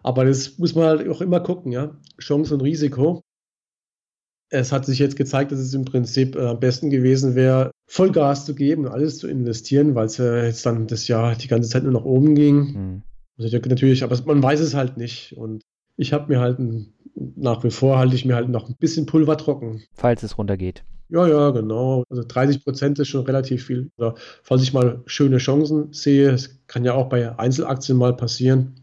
Speaker 2: Aber das muss man halt auch immer gucken, ja. Chance und Risiko. Es hat sich jetzt gezeigt, dass es im Prinzip äh, am besten gewesen wäre, Vollgas zu geben und alles zu investieren, weil es ja jetzt dann das Jahr die ganze Zeit nur nach oben ging. Mhm. Also natürlich, aber man weiß es halt nicht. Und ich habe mir halt ein, nach wie vor halte ich mir halt noch ein bisschen Pulver trocken.
Speaker 1: Falls es runtergeht.
Speaker 2: Ja, ja, genau. Also 30 Prozent ist schon relativ viel. Oder falls ich mal schöne Chancen sehe, es kann ja auch bei Einzelaktien mal passieren,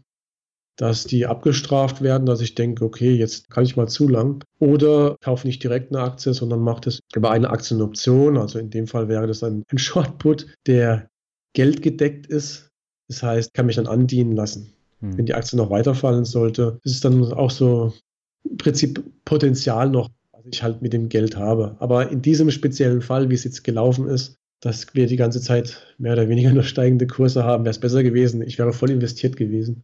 Speaker 2: dass die abgestraft werden, dass ich denke, okay, jetzt kann ich mal zu lang. Oder kaufe nicht direkt eine Aktie, sondern mache das über eine Aktienoption. Also in dem Fall wäre das ein, Shortput, der geldgedeckt ist. Das heißt, kann mich dann andienen lassen. Hm. Wenn die Aktie noch weiterfallen sollte, ist es dann auch so im Prinzip Potenzial noch, was ich halt mit dem Geld habe. Aber in diesem speziellen Fall, wie es jetzt gelaufen ist, dass wir die ganze Zeit mehr oder weniger nur steigende Kurse haben, wäre es besser gewesen. Ich wäre voll investiert gewesen.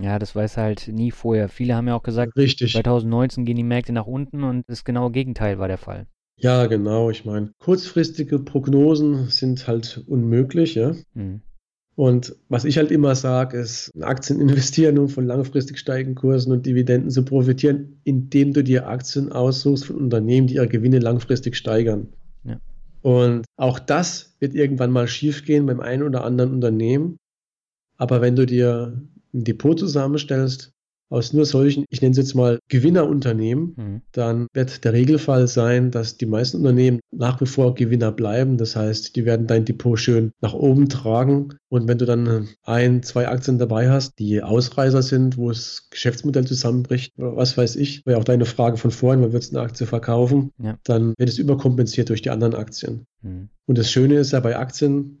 Speaker 1: Ja, das weiß halt nie vorher. Viele haben ja auch gesagt,
Speaker 2: Richtig.
Speaker 1: 2019 gehen die Märkte nach unten und das genaue Gegenteil war der Fall.
Speaker 2: Ja, genau. Ich meine, kurzfristige Prognosen sind halt unmöglich, ja. Mhm. Und was ich halt immer sage, ist, in Aktien investieren, um von langfristig steigenden Kursen und Dividenden zu profitieren, indem du dir Aktien aussuchst von Unternehmen, die ihre Gewinne langfristig steigern. Ja. Und auch das wird irgendwann mal schiefgehen beim einen oder anderen Unternehmen. Aber wenn du dir ein Depot zusammenstellst aus nur solchen, ich nenne es jetzt mal Gewinnerunternehmen, mhm. dann wird der Regelfall sein, dass die meisten Unternehmen nach wie vor Gewinner bleiben. Das heißt, die werden dein Depot schön nach oben tragen. Und wenn du dann ein, zwei Aktien dabei hast, die Ausreißer sind, wo das Geschäftsmodell zusammenbricht, was weiß ich, war ja auch deine Frage von vorhin, man wird eine Aktie verkaufen, ja. dann wird es überkompensiert durch die anderen Aktien. Mhm. Und das Schöne ist ja bei Aktien,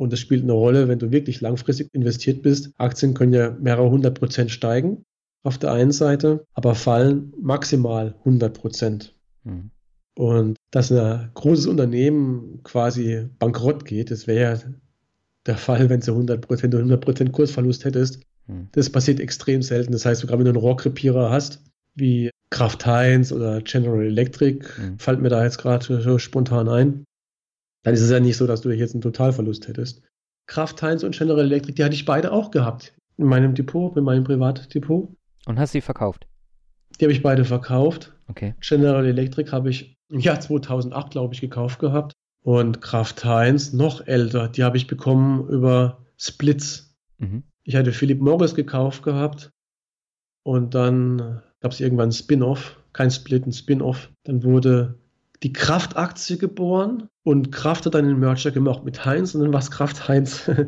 Speaker 2: und das spielt eine Rolle, wenn du wirklich langfristig investiert bist. Aktien können ja mehrere hundert Prozent steigen auf der einen Seite, aber fallen maximal 100 Prozent. Mhm. Und dass ein großes Unternehmen quasi bankrott geht, das wäre ja der Fall, wenn du 100 Prozent, 100 Prozent Kursverlust hättest. Mhm. Das passiert extrem selten. Das heißt, sogar wenn du einen Rohrkrepierer hast, wie Kraft Heinz oder General Electric, mhm. fällt mir da jetzt gerade so spontan ein, dann ist es ja nicht so, dass du jetzt einen Totalverlust hättest. Kraft Heinz und General Electric, die hatte ich beide auch gehabt. In meinem Depot, in meinem Privatdepot.
Speaker 1: Und hast sie verkauft?
Speaker 2: Die habe ich beide verkauft.
Speaker 1: Okay.
Speaker 2: General Electric habe ich im Jahr 2008, glaube ich, gekauft gehabt. Und Kraft Heinz, noch älter, die habe ich bekommen über Splits. Mhm. Ich hatte Philip Morris gekauft gehabt. Und dann gab es irgendwann ein Spin-off, kein Split, ein Spin-off. Dann wurde die Kraft-Aktie geboren und Kraft hat dann den Merger gemacht mit Heinz und dann war es Kraft Heinz.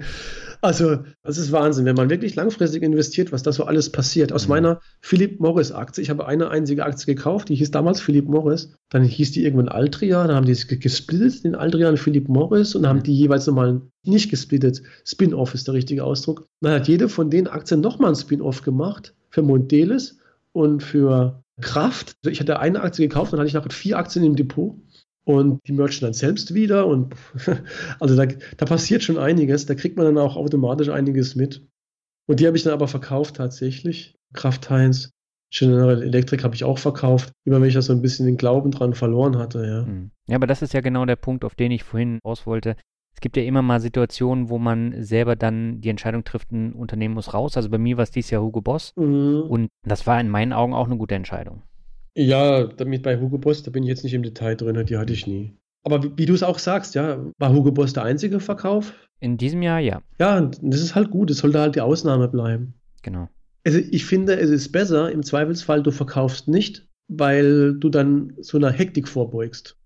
Speaker 2: Also, das ist Wahnsinn, wenn man wirklich langfristig investiert, was da so alles passiert. Aus mhm. meiner Philip Morris Aktie, ich habe eine einzige Aktie gekauft, die hieß damals Philip Morris. Dann hieß die irgendwann Altria, dann haben die es gesplittet, den Altria und Philip Morris und haben die jeweils nochmal nicht gesplittet. Spin-off ist der richtige Ausdruck. Dann hat jede von den Aktien nochmal ein Spin-off gemacht für Mondelis und für Kraft. Also ich hatte eine Aktie gekauft, dann hatte ich nachher vier Aktien im Depot und die merchen dann selbst wieder und also da, da passiert schon einiges, da kriegt man dann auch automatisch einiges mit. Und die habe ich dann aber verkauft tatsächlich. Kraft Heinz, General Electric habe ich auch verkauft, über welcher ich so ein bisschen den Glauben dran verloren hatte, ja. Hm.
Speaker 1: Ja, aber das ist ja genau der Punkt, auf den ich vorhin raus wollte. Es gibt ja immer mal Situationen, wo man selber dann die Entscheidung trifft, ein Unternehmen muss raus. Also bei mir war es dieses Jahr Hugo Boss. Mhm. Und das war in meinen Augen auch eine gute Entscheidung.
Speaker 2: Ja, damit bei Hugo Boss, da bin ich jetzt nicht im Detail drin, die hatte ich nie. Aber wie, wie du es auch sagst, ja, war Hugo Boss der einzige Verkauf?
Speaker 1: In diesem Jahr ja.
Speaker 2: Ja, und das ist halt gut, es sollte halt die Ausnahme bleiben.
Speaker 1: Genau.
Speaker 2: Also ich finde, es ist besser, im Zweifelsfall, du verkaufst nicht, weil du dann so einer Hektik vorbeugst.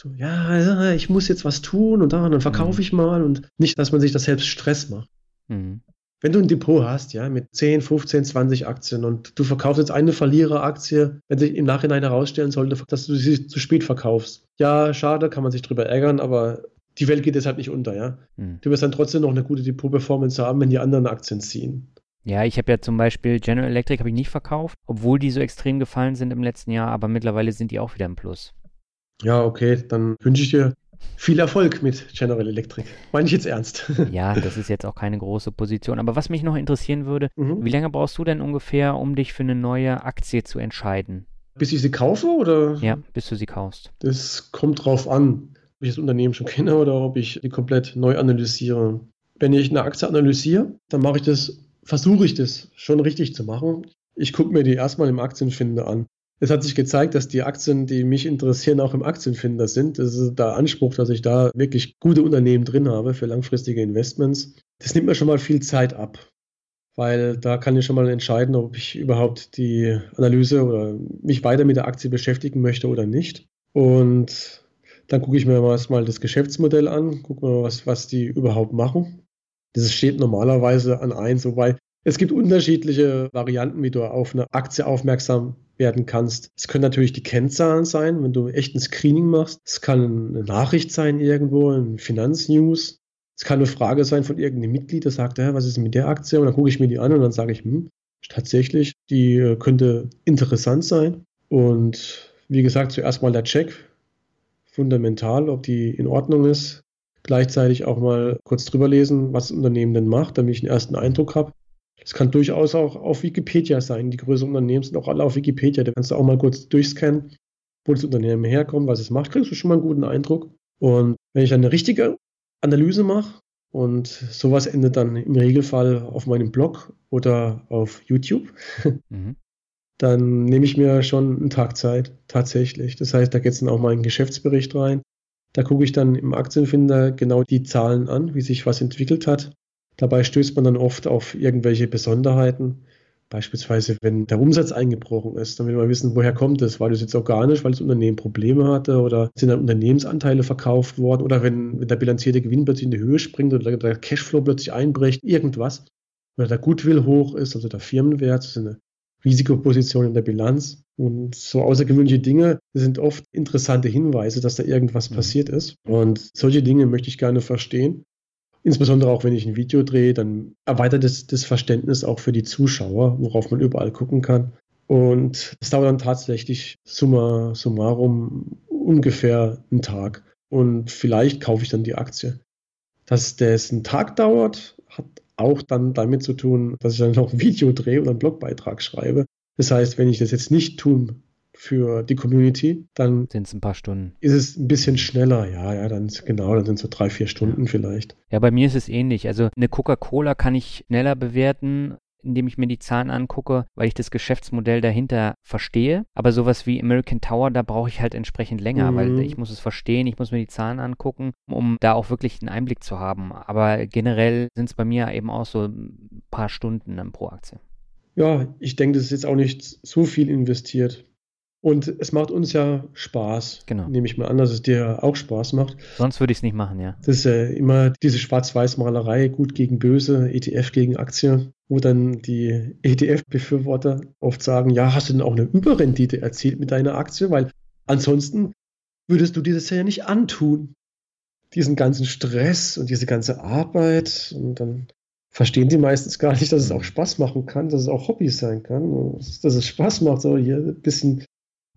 Speaker 2: So, ja, ich muss jetzt was tun und dann verkaufe mhm. ich mal und nicht, dass man sich das selbst Stress macht. Mhm. Wenn du ein Depot hast, ja, mit 10, 15, 20 Aktien und du verkaufst jetzt eine Verliereraktie, wenn sich im Nachhinein herausstellen sollte, dass du sie zu spät verkaufst. Ja, schade, kann man sich drüber ärgern, aber die Welt geht deshalb nicht unter, ja. Hm. Du wirst dann trotzdem noch eine gute Depot-Performance haben, wenn die anderen Aktien ziehen.
Speaker 1: Ja, ich habe ja zum Beispiel General Electric habe ich nicht verkauft, obwohl die so extrem gefallen sind im letzten Jahr, aber mittlerweile sind die auch wieder im Plus.
Speaker 2: Ja, okay, dann wünsche ich dir viel Erfolg mit General Electric. Meine ich jetzt ernst.
Speaker 1: Ja, das ist jetzt auch keine große Position. Aber was mich noch interessieren würde, mhm. wie lange brauchst du denn ungefähr, um dich für eine neue Aktie zu entscheiden?
Speaker 2: Bis ich sie kaufe oder?
Speaker 1: Ja, bis du sie kaufst.
Speaker 2: Das kommt drauf an, ob ich das Unternehmen schon kenne oder ob ich die komplett neu analysiere. Wenn ich eine Aktie analysiere, dann mache ich das, versuche ich das schon richtig zu machen. Ich gucke mir die erstmal im Aktienfinder an. Es hat sich gezeigt, dass die Aktien, die mich interessieren, auch im Aktienfinder sind. Das ist der Anspruch, dass ich da wirklich gute Unternehmen drin habe für langfristige Investments. Das nimmt mir schon mal viel Zeit ab, weil da kann ich schon mal entscheiden, ob ich überhaupt die Analyse oder mich weiter mit der Aktie beschäftigen möchte oder nicht. Und dann gucke ich mir erstmal das Geschäftsmodell an, gucke mal, was, was die überhaupt machen. Das steht normalerweise an eins, wobei es gibt unterschiedliche Varianten, wie du auf eine Aktie aufmerksam werden kannst. Es können natürlich die Kennzahlen sein, wenn du echt ein Screening machst. Es kann eine Nachricht sein irgendwo, ein Finanznews. Es kann eine Frage sein von irgendeinem Mitglied, der sagt, was ist mit der Aktie? Und dann gucke ich mir die an und dann sage ich, hm, tatsächlich, die äh, könnte interessant sein. Und wie gesagt, zuerst mal der Check, fundamental, ob die in Ordnung ist. Gleichzeitig auch mal kurz drüber lesen, was das Unternehmen denn macht, damit ich einen ersten Eindruck habe. Es kann durchaus auch auf Wikipedia sein. Die größeren Unternehmen sind auch alle auf Wikipedia. Da kannst du auch mal kurz durchscannen, wo das Unternehmen herkommt, was es macht, kriegst du schon mal einen guten Eindruck. Und wenn ich eine richtige Analyse mache, und sowas endet dann im Regelfall auf meinem Blog oder auf YouTube, mhm. dann nehme ich mir schon einen Tag Zeit, tatsächlich. Das heißt, da geht es dann auch mal in einen Geschäftsbericht rein. Da gucke ich dann im Aktienfinder genau die Zahlen an, wie sich was entwickelt hat. Dabei stößt man dann oft auf irgendwelche Besonderheiten. Beispielsweise, wenn der Umsatz eingebrochen ist, dann will man wissen, woher kommt es? War das jetzt organisch, weil das Unternehmen Probleme hatte oder sind dann Unternehmensanteile verkauft worden oder wenn, wenn der bilanzierte Gewinn plötzlich in die Höhe springt oder der Cashflow plötzlich einbricht, irgendwas. Oder der Goodwill hoch ist, also der Firmenwert, das ist eine Risikoposition in der Bilanz. Und so außergewöhnliche Dinge sind oft interessante Hinweise, dass da irgendwas mhm. passiert ist. Und solche Dinge möchte ich gerne verstehen. Insbesondere auch wenn ich ein Video drehe, dann erweitert es das Verständnis auch für die Zuschauer, worauf man überall gucken kann. Und es dauert dann tatsächlich summa summarum ungefähr einen Tag. Und vielleicht kaufe ich dann die Aktie. Dass das einen Tag dauert, hat auch dann damit zu tun, dass ich dann noch ein Video drehe oder einen Blogbeitrag schreibe. Das heißt, wenn ich das jetzt nicht tun für die Community, dann
Speaker 1: sind es ein paar Stunden.
Speaker 2: Ist es ein bisschen schneller, ja, ja, dann genau, dann sind es so drei, vier Stunden vielleicht.
Speaker 1: Ja, bei mir ist es ähnlich. Also eine Coca-Cola kann ich schneller bewerten, indem ich mir die Zahlen angucke, weil ich das Geschäftsmodell dahinter verstehe. Aber sowas wie American Tower, da brauche ich halt entsprechend länger, mhm. weil ich muss es verstehen, ich muss mir die Zahlen angucken, um da auch wirklich einen Einblick zu haben. Aber generell sind es bei mir eben auch so ein paar Stunden pro Aktie.
Speaker 2: Ja, ich denke, das ist jetzt auch nicht so viel investiert. Und es macht uns ja Spaß.
Speaker 1: Genau.
Speaker 2: Nehme ich mal an, dass es dir auch Spaß macht.
Speaker 1: Sonst würde ich es nicht machen, ja.
Speaker 2: Das ist ja immer diese Schwarz-Weiß-Malerei, gut gegen böse, ETF gegen Aktie, wo dann die ETF-Befürworter oft sagen, ja, hast du denn auch eine Überrendite erzielt mit deiner Aktie? Weil ansonsten würdest du dir das ja nicht antun. Diesen ganzen Stress und diese ganze Arbeit und dann verstehen die meistens gar nicht, dass es auch Spaß machen kann, dass es auch Hobby sein kann, dass es Spaß macht, so hier ein bisschen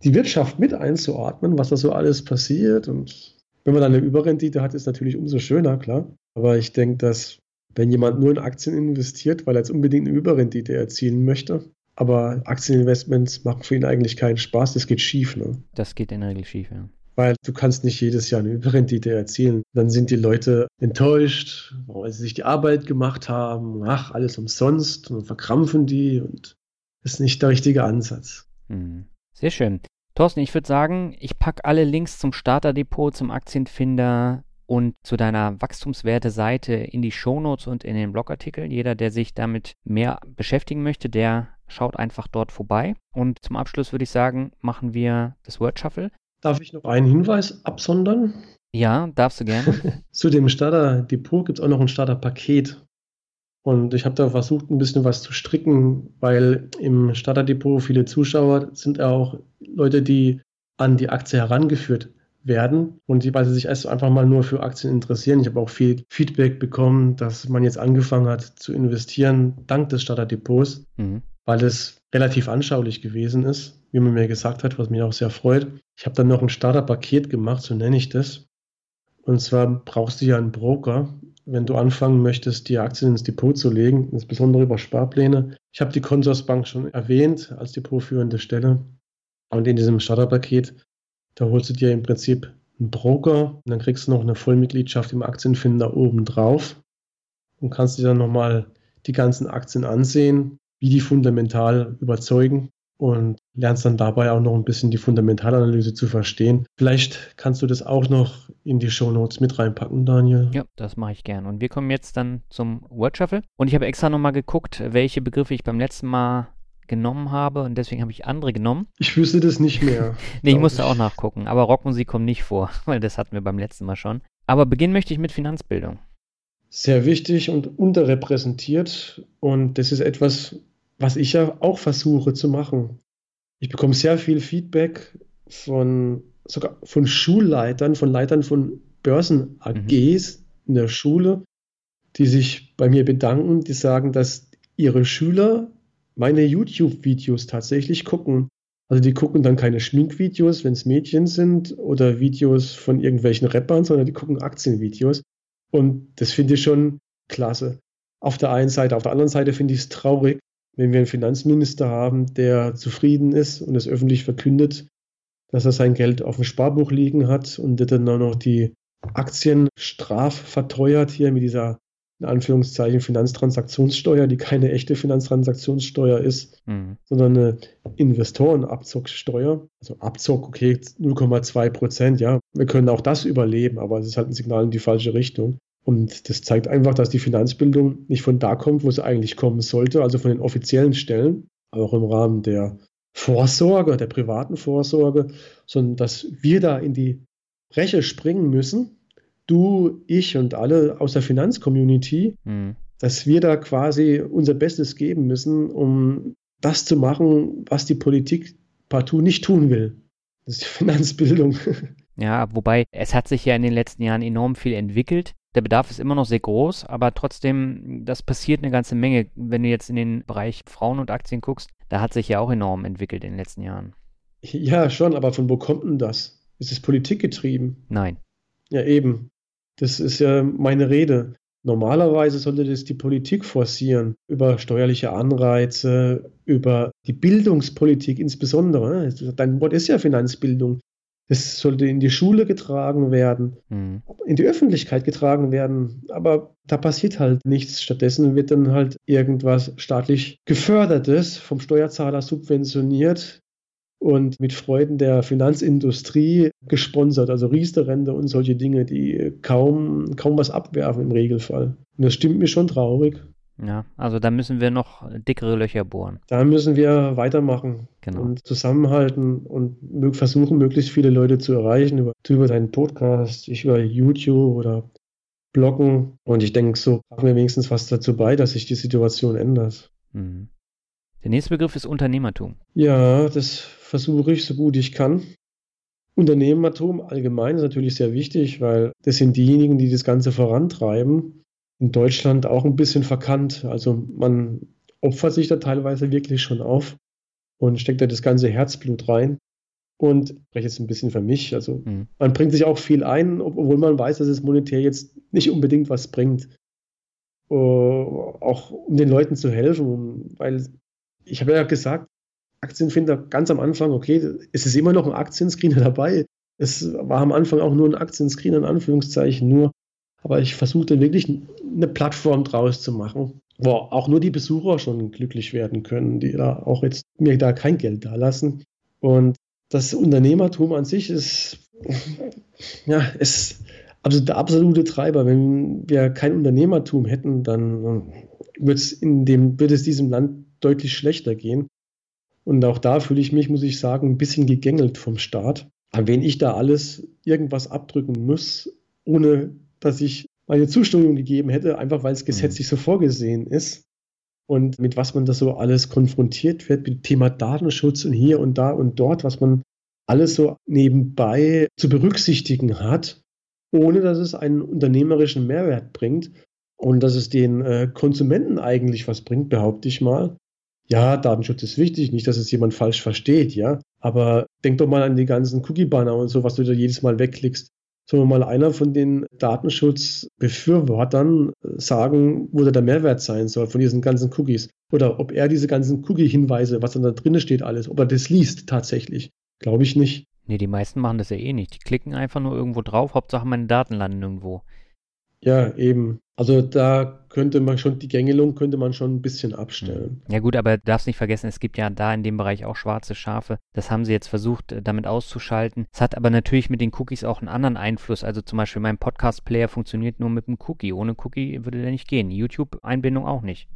Speaker 2: die Wirtschaft mit einzuatmen, was da so alles passiert. Und wenn man dann eine Überrendite hat, ist natürlich umso schöner, klar. Aber ich denke, dass wenn jemand nur in Aktien investiert, weil er jetzt unbedingt eine Überrendite erzielen möchte, aber Aktieninvestments machen für ihn eigentlich keinen Spaß, das geht schief. Ne?
Speaker 1: Das geht in der Regel schief, ja.
Speaker 2: Weil du kannst nicht jedes Jahr eine Überrendite erzielen. Dann sind die Leute enttäuscht, weil sie sich die Arbeit gemacht haben. Ach, alles umsonst und verkrampfen die und das ist nicht der richtige Ansatz.
Speaker 1: Hm. Sehr schön. Thorsten, ich würde sagen, ich packe alle Links zum Starterdepot, zum Aktienfinder und zu deiner Wachstumswerte-Seite in die Shownotes und in den Blogartikel. Jeder, der sich damit mehr beschäftigen möchte, der schaut einfach dort vorbei. Und zum Abschluss würde ich sagen, machen wir das Word Shuffle.
Speaker 2: Darf ich noch einen Hinweis absondern?
Speaker 1: Ja, darfst du gerne.
Speaker 2: Zu dem Starter-Depot gibt es auch noch ein Starter-Paket. Und ich habe da versucht, ein bisschen was zu stricken, weil im Starterdepot viele Zuschauer sind auch Leute, die an die Aktie herangeführt werden und die, weil sie sich erst einfach mal nur für Aktien interessieren. Ich habe auch viel Feedback bekommen, dass man jetzt angefangen hat zu investieren dank des Starterdepots, mhm. weil es relativ anschaulich gewesen ist, wie man mir gesagt hat, was mich auch sehr freut. Ich habe dann noch ein Starterpaket gemacht, so nenne ich das. Und zwar brauchst du ja einen Broker, wenn du anfangen möchtest, die Aktien ins Depot zu legen, insbesondere über Sparpläne. Ich habe die Consorsbank schon erwähnt als depotführende Stelle. Und in diesem Starterpaket, da holst du dir im Prinzip einen Broker und dann kriegst du noch eine Vollmitgliedschaft im Aktienfinder oben drauf und kannst dir dann nochmal die ganzen Aktien ansehen, wie die fundamental überzeugen und lernst dann dabei auch noch ein bisschen die Fundamentalanalyse zu verstehen. Vielleicht kannst du das auch noch in die Shownotes mit reinpacken, Daniel.
Speaker 1: Ja, das mache ich gern. Und wir kommen jetzt dann zum Word Shuffle. Und ich habe extra nochmal geguckt, welche Begriffe ich beim letzten Mal genommen habe und deswegen habe ich andere genommen.
Speaker 2: Ich wüsste das nicht mehr.
Speaker 1: nee, ich musste ich. auch nachgucken. Aber Rockmusik kommt nicht vor, weil das hatten wir beim letzten Mal schon. Aber beginnen möchte ich mit Finanzbildung.
Speaker 2: Sehr wichtig und unterrepräsentiert. Und das ist etwas, was ich ja auch versuche zu machen. Ich bekomme sehr viel Feedback von sogar von Schulleitern, von Leitern von Börsen-AGs mhm. in der Schule, die sich bei mir bedanken, die sagen, dass ihre Schüler meine YouTube-Videos tatsächlich gucken. Also die gucken dann keine Schminkvideos, wenn es Mädchen sind oder Videos von irgendwelchen Rappern, sondern die gucken Aktienvideos. Und das finde ich schon klasse. Auf der einen Seite, auf der anderen Seite finde ich es traurig, wenn wir einen Finanzminister haben, der zufrieden ist und es öffentlich verkündet, dass er sein Geld auf dem Sparbuch liegen hat und der dann auch noch die Aktien strafverteuert hier mit dieser in Anführungszeichen Finanztransaktionssteuer, die keine echte Finanztransaktionssteuer ist, mhm. sondern eine Investorenabzocksteuer. Also Abzock, okay, 0,2 Prozent, ja. Wir können auch das überleben, aber es ist halt ein Signal in die falsche Richtung. Und das zeigt einfach, dass die Finanzbildung nicht von da kommt, wo sie eigentlich kommen sollte, also von den offiziellen Stellen, aber auch im Rahmen der Vorsorge, der privaten Vorsorge, sondern dass wir da in die Reche springen müssen, du, ich und alle aus der Finanzcommunity, mhm. dass wir da quasi unser Bestes geben müssen, um das zu machen, was die Politik partout nicht tun will. Das ist die Finanzbildung.
Speaker 1: Ja, wobei es hat sich ja in den letzten Jahren enorm viel entwickelt. Der Bedarf ist immer noch sehr groß, aber trotzdem, das passiert eine ganze Menge. Wenn du jetzt in den Bereich Frauen und Aktien guckst, da hat sich ja auch enorm entwickelt in den letzten Jahren.
Speaker 2: Ja, schon, aber von wo kommt denn das? Ist es politikgetrieben?
Speaker 1: Nein.
Speaker 2: Ja, eben. Das ist ja meine Rede. Normalerweise sollte das die Politik forcieren, über steuerliche Anreize, über die Bildungspolitik insbesondere. Dein Wort ist ja Finanzbildung. Es sollte in die Schule getragen werden, mhm. in die Öffentlichkeit getragen werden. Aber da passiert halt nichts. Stattdessen wird dann halt irgendwas staatlich gefördertes vom Steuerzahler subventioniert und mit Freuden der Finanzindustrie gesponsert. Also Riester-Rente und solche Dinge, die kaum, kaum was abwerfen im Regelfall. Und das stimmt mir schon traurig.
Speaker 1: Ja, also da müssen wir noch dickere Löcher bohren.
Speaker 2: Da müssen wir weitermachen
Speaker 1: Genau.
Speaker 2: und zusammenhalten und versuchen, möglichst viele Leute zu erreichen über, über deinen Podcast, ich über YouTube oder Bloggen. Und ich denke, so tragen wir wenigstens was dazu bei, dass sich die Situation ändert.
Speaker 1: Mhm. Der nächste Begriff ist Unternehmertum.
Speaker 2: Ja, das versuche ich so gut ich kann. Unternehmertum allgemein ist natürlich sehr wichtig, weil das sind diejenigen, die das Ganze vorantreiben. In Deutschland auch ein bisschen verkannt. Also man opfert sich da teilweise wirklich schon auf und steckt da das ganze Herzblut rein. Und ich spreche jetzt ein bisschen für mich. Also
Speaker 1: Mhm.
Speaker 2: man bringt sich auch viel ein, ob- obwohl man weiß, dass es monetär jetzt nicht unbedingt was bringt. Äh, auch um den Leuten zu helfen, weil ich habe ja gesagt, Aktienfinder ganz am Anfang, okay, es ist immer noch ein Aktienscreener dabei. Es war am Anfang auch nur ein Aktienscreener in Anführungszeichen nur, aber ich versuchte wirklich eine Plattform draus zu machen, wo auch nur die Besucher schon glücklich werden können, die da auch jetzt mir da kein Geld da lassen. Und das Unternehmertum an sich ist, ja, ist also der absolute Treiber. Wenn wir kein Unternehmertum hätten, dann wird es in dem, wird es diesem Land deutlich schlechter gehen. Und auch da fühle ich mich, muss ich sagen, ein bisschen gegängelt vom Staat. An wen ich da alles irgendwas abdrücken muss, ohne dass ich meine Zustimmung gegeben hätte, einfach weil es gesetzlich so vorgesehen ist. Und mit was man da so alles konfrontiert wird, mit dem Thema Datenschutz und hier und da und dort, was man alles so nebenbei zu berücksichtigen hat, ohne dass es einen unternehmerischen Mehrwert bringt und dass es den äh, Konsumenten eigentlich was bringt, behaupte ich mal. Ja, Datenschutz ist wichtig, nicht, dass es jemand falsch versteht, ja. Aber denk doch mal an die ganzen Cookie-Banner und so, was du da jedes Mal wegklickst. Soll mal einer von den Datenschutzbefürwortern sagen, wo da der Mehrwert sein soll von diesen ganzen Cookies? Oder ob er diese ganzen Cookie-Hinweise, was dann da drin steht, alles, ob er das liest tatsächlich? Glaube ich nicht.
Speaker 1: Nee, die meisten machen das ja eh nicht. Die klicken einfach nur irgendwo drauf, Hauptsache meine Daten landen irgendwo.
Speaker 2: Ja, eben. Also da könnte man schon, die Gängelung könnte man schon ein bisschen abstellen.
Speaker 1: Ja gut, aber du darfst nicht vergessen, es gibt ja da in dem Bereich auch schwarze Schafe. Das haben sie jetzt versucht, äh, damit auszuschalten. Es hat aber natürlich mit den Cookies auch einen anderen Einfluss. Also zum Beispiel mein Podcast-Player funktioniert nur mit einem Cookie. Ohne Cookie würde der nicht gehen. YouTube-Einbindung auch nicht.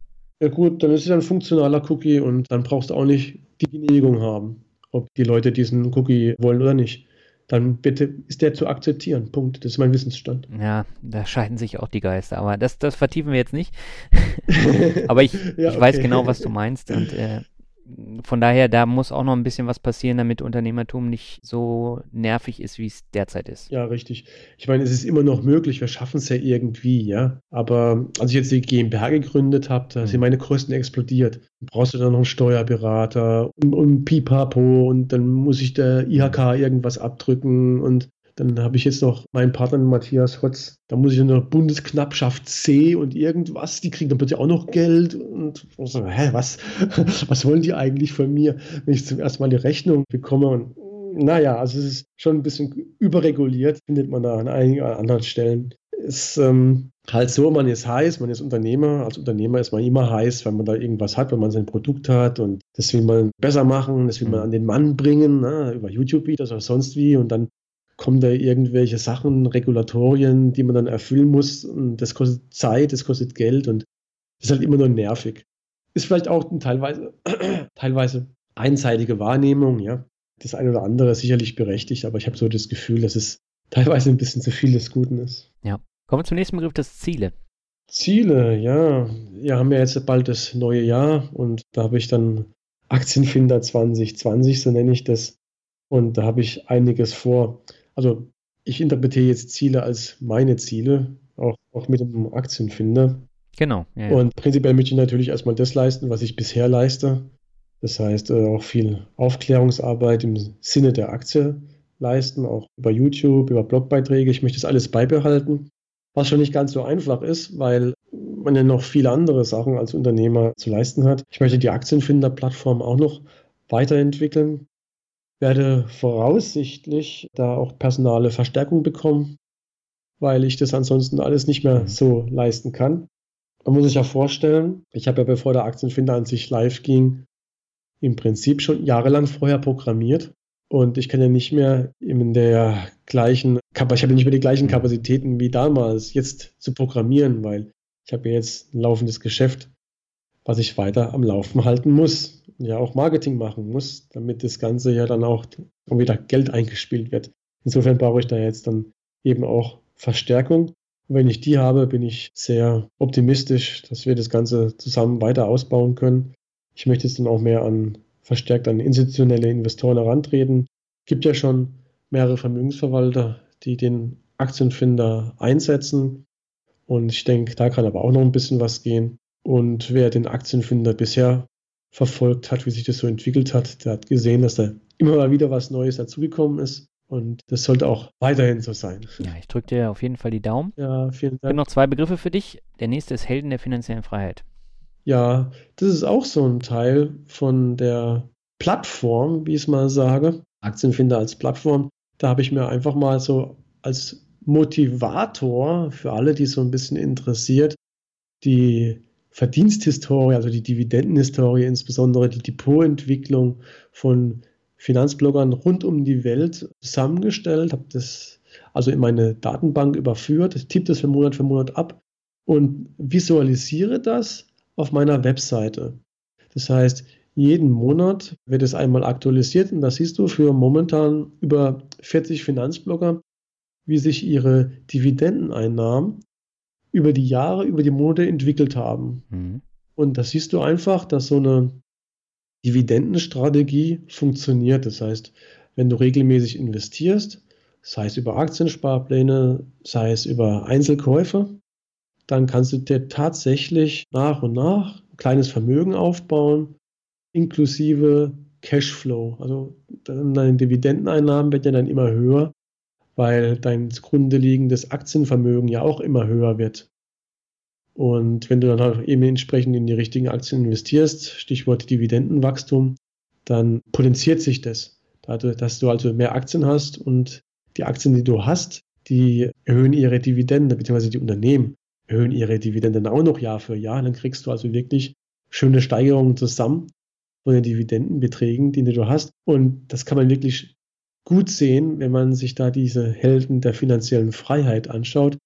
Speaker 2: Ja gut, dann ist es ein funktionaler Cookie und dann brauchst du auch nicht die Genehmigung haben, ob die Leute diesen Cookie wollen oder nicht. Dann bitte ist der zu akzeptieren. Punkt. Das ist mein Wissensstand.
Speaker 1: Ja, da scheiden sich auch die Geister. Aber das, das vertiefen wir jetzt nicht. aber ich,
Speaker 2: Ja,
Speaker 1: ich weiß genau, was du meinst. Und äh, von daher, da muss auch noch ein bisschen was passieren, damit Unternehmertum nicht so nervig ist, wie es derzeit ist.
Speaker 2: Ja, richtig. Ich meine, es ist immer noch möglich, wir schaffen es ja irgendwie, ja. Aber als ich jetzt die GmbH gegründet habe, da sind
Speaker 1: Mhm.
Speaker 2: meine Kosten explodiert. Brauchst du dann noch einen Steuerberater und, und Pipapo und dann muss ich der IHK irgendwas abdrücken und dann habe ich jetzt noch meinen Partner Matthias Hotz, da muss ich noch Bundesknappschaft C und irgendwas, die kriegen dann plötzlich auch noch Geld. Und ich so, hä, was, was wollen die eigentlich von mir, wenn ich zum ersten Mal die Rechnung bekomme? Und naja, also es ist schon ein bisschen überreguliert, findet man da an einigen anderen Stellen. Ist ähm, halt so, man ist heiß, man ist Unternehmer. Als Unternehmer ist man immer heiß, wenn man da irgendwas hat, wenn man sein Produkt hat. Und das will man besser machen, das will man
Speaker 1: Mhm.
Speaker 2: an den Mann bringen, ne, über YouTube-Videos oder sonst wie. Und dann kommen da irgendwelche Sachen, Regulatorien, die man dann erfüllen muss und das kostet Zeit, das kostet Geld und das ist halt immer nur nervig. Ist vielleicht auch teilweise, teilweise einseitige Wahrnehmung, ja. Das eine oder andere ist sicherlich berechtigt, aber ich habe so das Gefühl, dass es teilweise ein bisschen zu viel des Guten ist.
Speaker 1: Kommen wir zum nächsten Begriff, das Ziele.
Speaker 2: Ziele, ja. Wir haben ja jetzt bald das neue Jahr und da habe ich dann Aktienfinder 2020, so nenne ich das. Und da habe ich einiges vor. Also ich interpretiere jetzt Ziele als meine Ziele, auch, auch mit dem Aktienfinder.
Speaker 1: Genau. Ja, ja.
Speaker 2: Und prinzipiell möchte ich natürlich erstmal das leisten, was ich bisher leiste. Das heißt, äh, auch viel Aufklärungsarbeit im Sinne der Aktie leisten, auch über YouTube, über Blogbeiträge. Ich möchte das alles beibehalten, was schon nicht ganz so einfach ist, weil man ja noch viele andere Sachen als Unternehmer zu leisten hat. Ich möchte die Aktienfinder-Plattform auch noch weiterentwickeln, werde voraussichtlich da auch personale Verstärkung bekommen, weil ich das ansonsten alles nicht mehr
Speaker 1: Mhm.
Speaker 2: so leisten kann. Man muss sich ja vorstellen, ich habe ja bevor der Aktienfinder an sich live ging, im Prinzip schon jahrelang vorher programmiert. Und ich kann ja nicht mehr in der gleichen, ich habe ja nicht mehr die gleichen Kapazitäten wie damals, jetzt zu programmieren, weil ich habe ja jetzt ein laufendes Geschäft. was ich weiter am Laufen halten muss. Ja, auch Marketing machen muss, damit das Ganze ja dann auch wieder Geld eingespielt wird. Insofern brauche ich da jetzt dann eben auch Verstärkung. Und wenn ich die habe, bin ich sehr optimistisch, dass wir das Ganze zusammen weiter ausbauen können. Ich möchte jetzt dann auch mehr an verstärkt an institutionelle Investoren herantreten. Es gibt ja schon mehrere Vermögensverwalter, die den Aktienfinder einsetzen. Und ich denke, da kann aber auch noch ein bisschen was gehen. Und wer den Aktienfinder bisher verfolgt hat, wie sich das so entwickelt hat, der hat gesehen, dass da immer mal wieder was Neues dazugekommen ist. Und das sollte auch weiterhin so sein.
Speaker 1: Ja, ich drücke dir auf jeden Fall die Daumen.
Speaker 2: Ja, vielen Dank. Ich habe
Speaker 1: noch zwei Begriffe für dich. Der nächste ist Helden der finanziellen Freiheit.
Speaker 2: Ja, das ist auch so ein Teil von der Plattform, wie ich es mal sage. Aktienfinder als Plattform. Da habe ich mir einfach mal so als Motivator für alle, die so ein bisschen interessiert, die Verdiensthistorie, also die Dividendenhistorie, insbesondere die Depotentwicklung von Finanzbloggern rund um die Welt zusammengestellt, habe das also in meine Datenbank überführt, tippe das für Monat für Monat ab und visualisiere das auf meiner Webseite. Das heißt, jeden Monat wird es einmal aktualisiert und da siehst du für momentan über 40 Finanzblogger, wie sich ihre Dividendeneinnahmen über die Jahre, über die Monate entwickelt haben. Mhm. Und da siehst du einfach, dass so eine Dividendenstrategie funktioniert. Das heißt, wenn du regelmäßig investierst, sei es über Aktiensparpläne, sei es über Einzelkäufe, dann kannst du dir tatsächlich nach und nach ein kleines Vermögen aufbauen, inklusive Cashflow. Also deine Dividendeneinnahmen werden ja dann immer höher, weil dein zugrunde liegendes Aktienvermögen ja auch immer höher wird. Und wenn du dann halt eben entsprechend in die richtigen Aktien investierst, Stichwort Dividendenwachstum, dann potenziert sich das. Dadurch, dass du also mehr Aktien hast und die Aktien, die du hast, die erhöhen ihre Dividende, beziehungsweise die Unternehmen erhöhen ihre Dividenden auch noch Jahr für Jahr. Dann kriegst du also wirklich schöne Steigerungen zusammen von den Dividendenbeträgen, die du hast. Und das kann man wirklich gut sehen, wenn man sich da diese Helden der finanziellen Freiheit anschaut.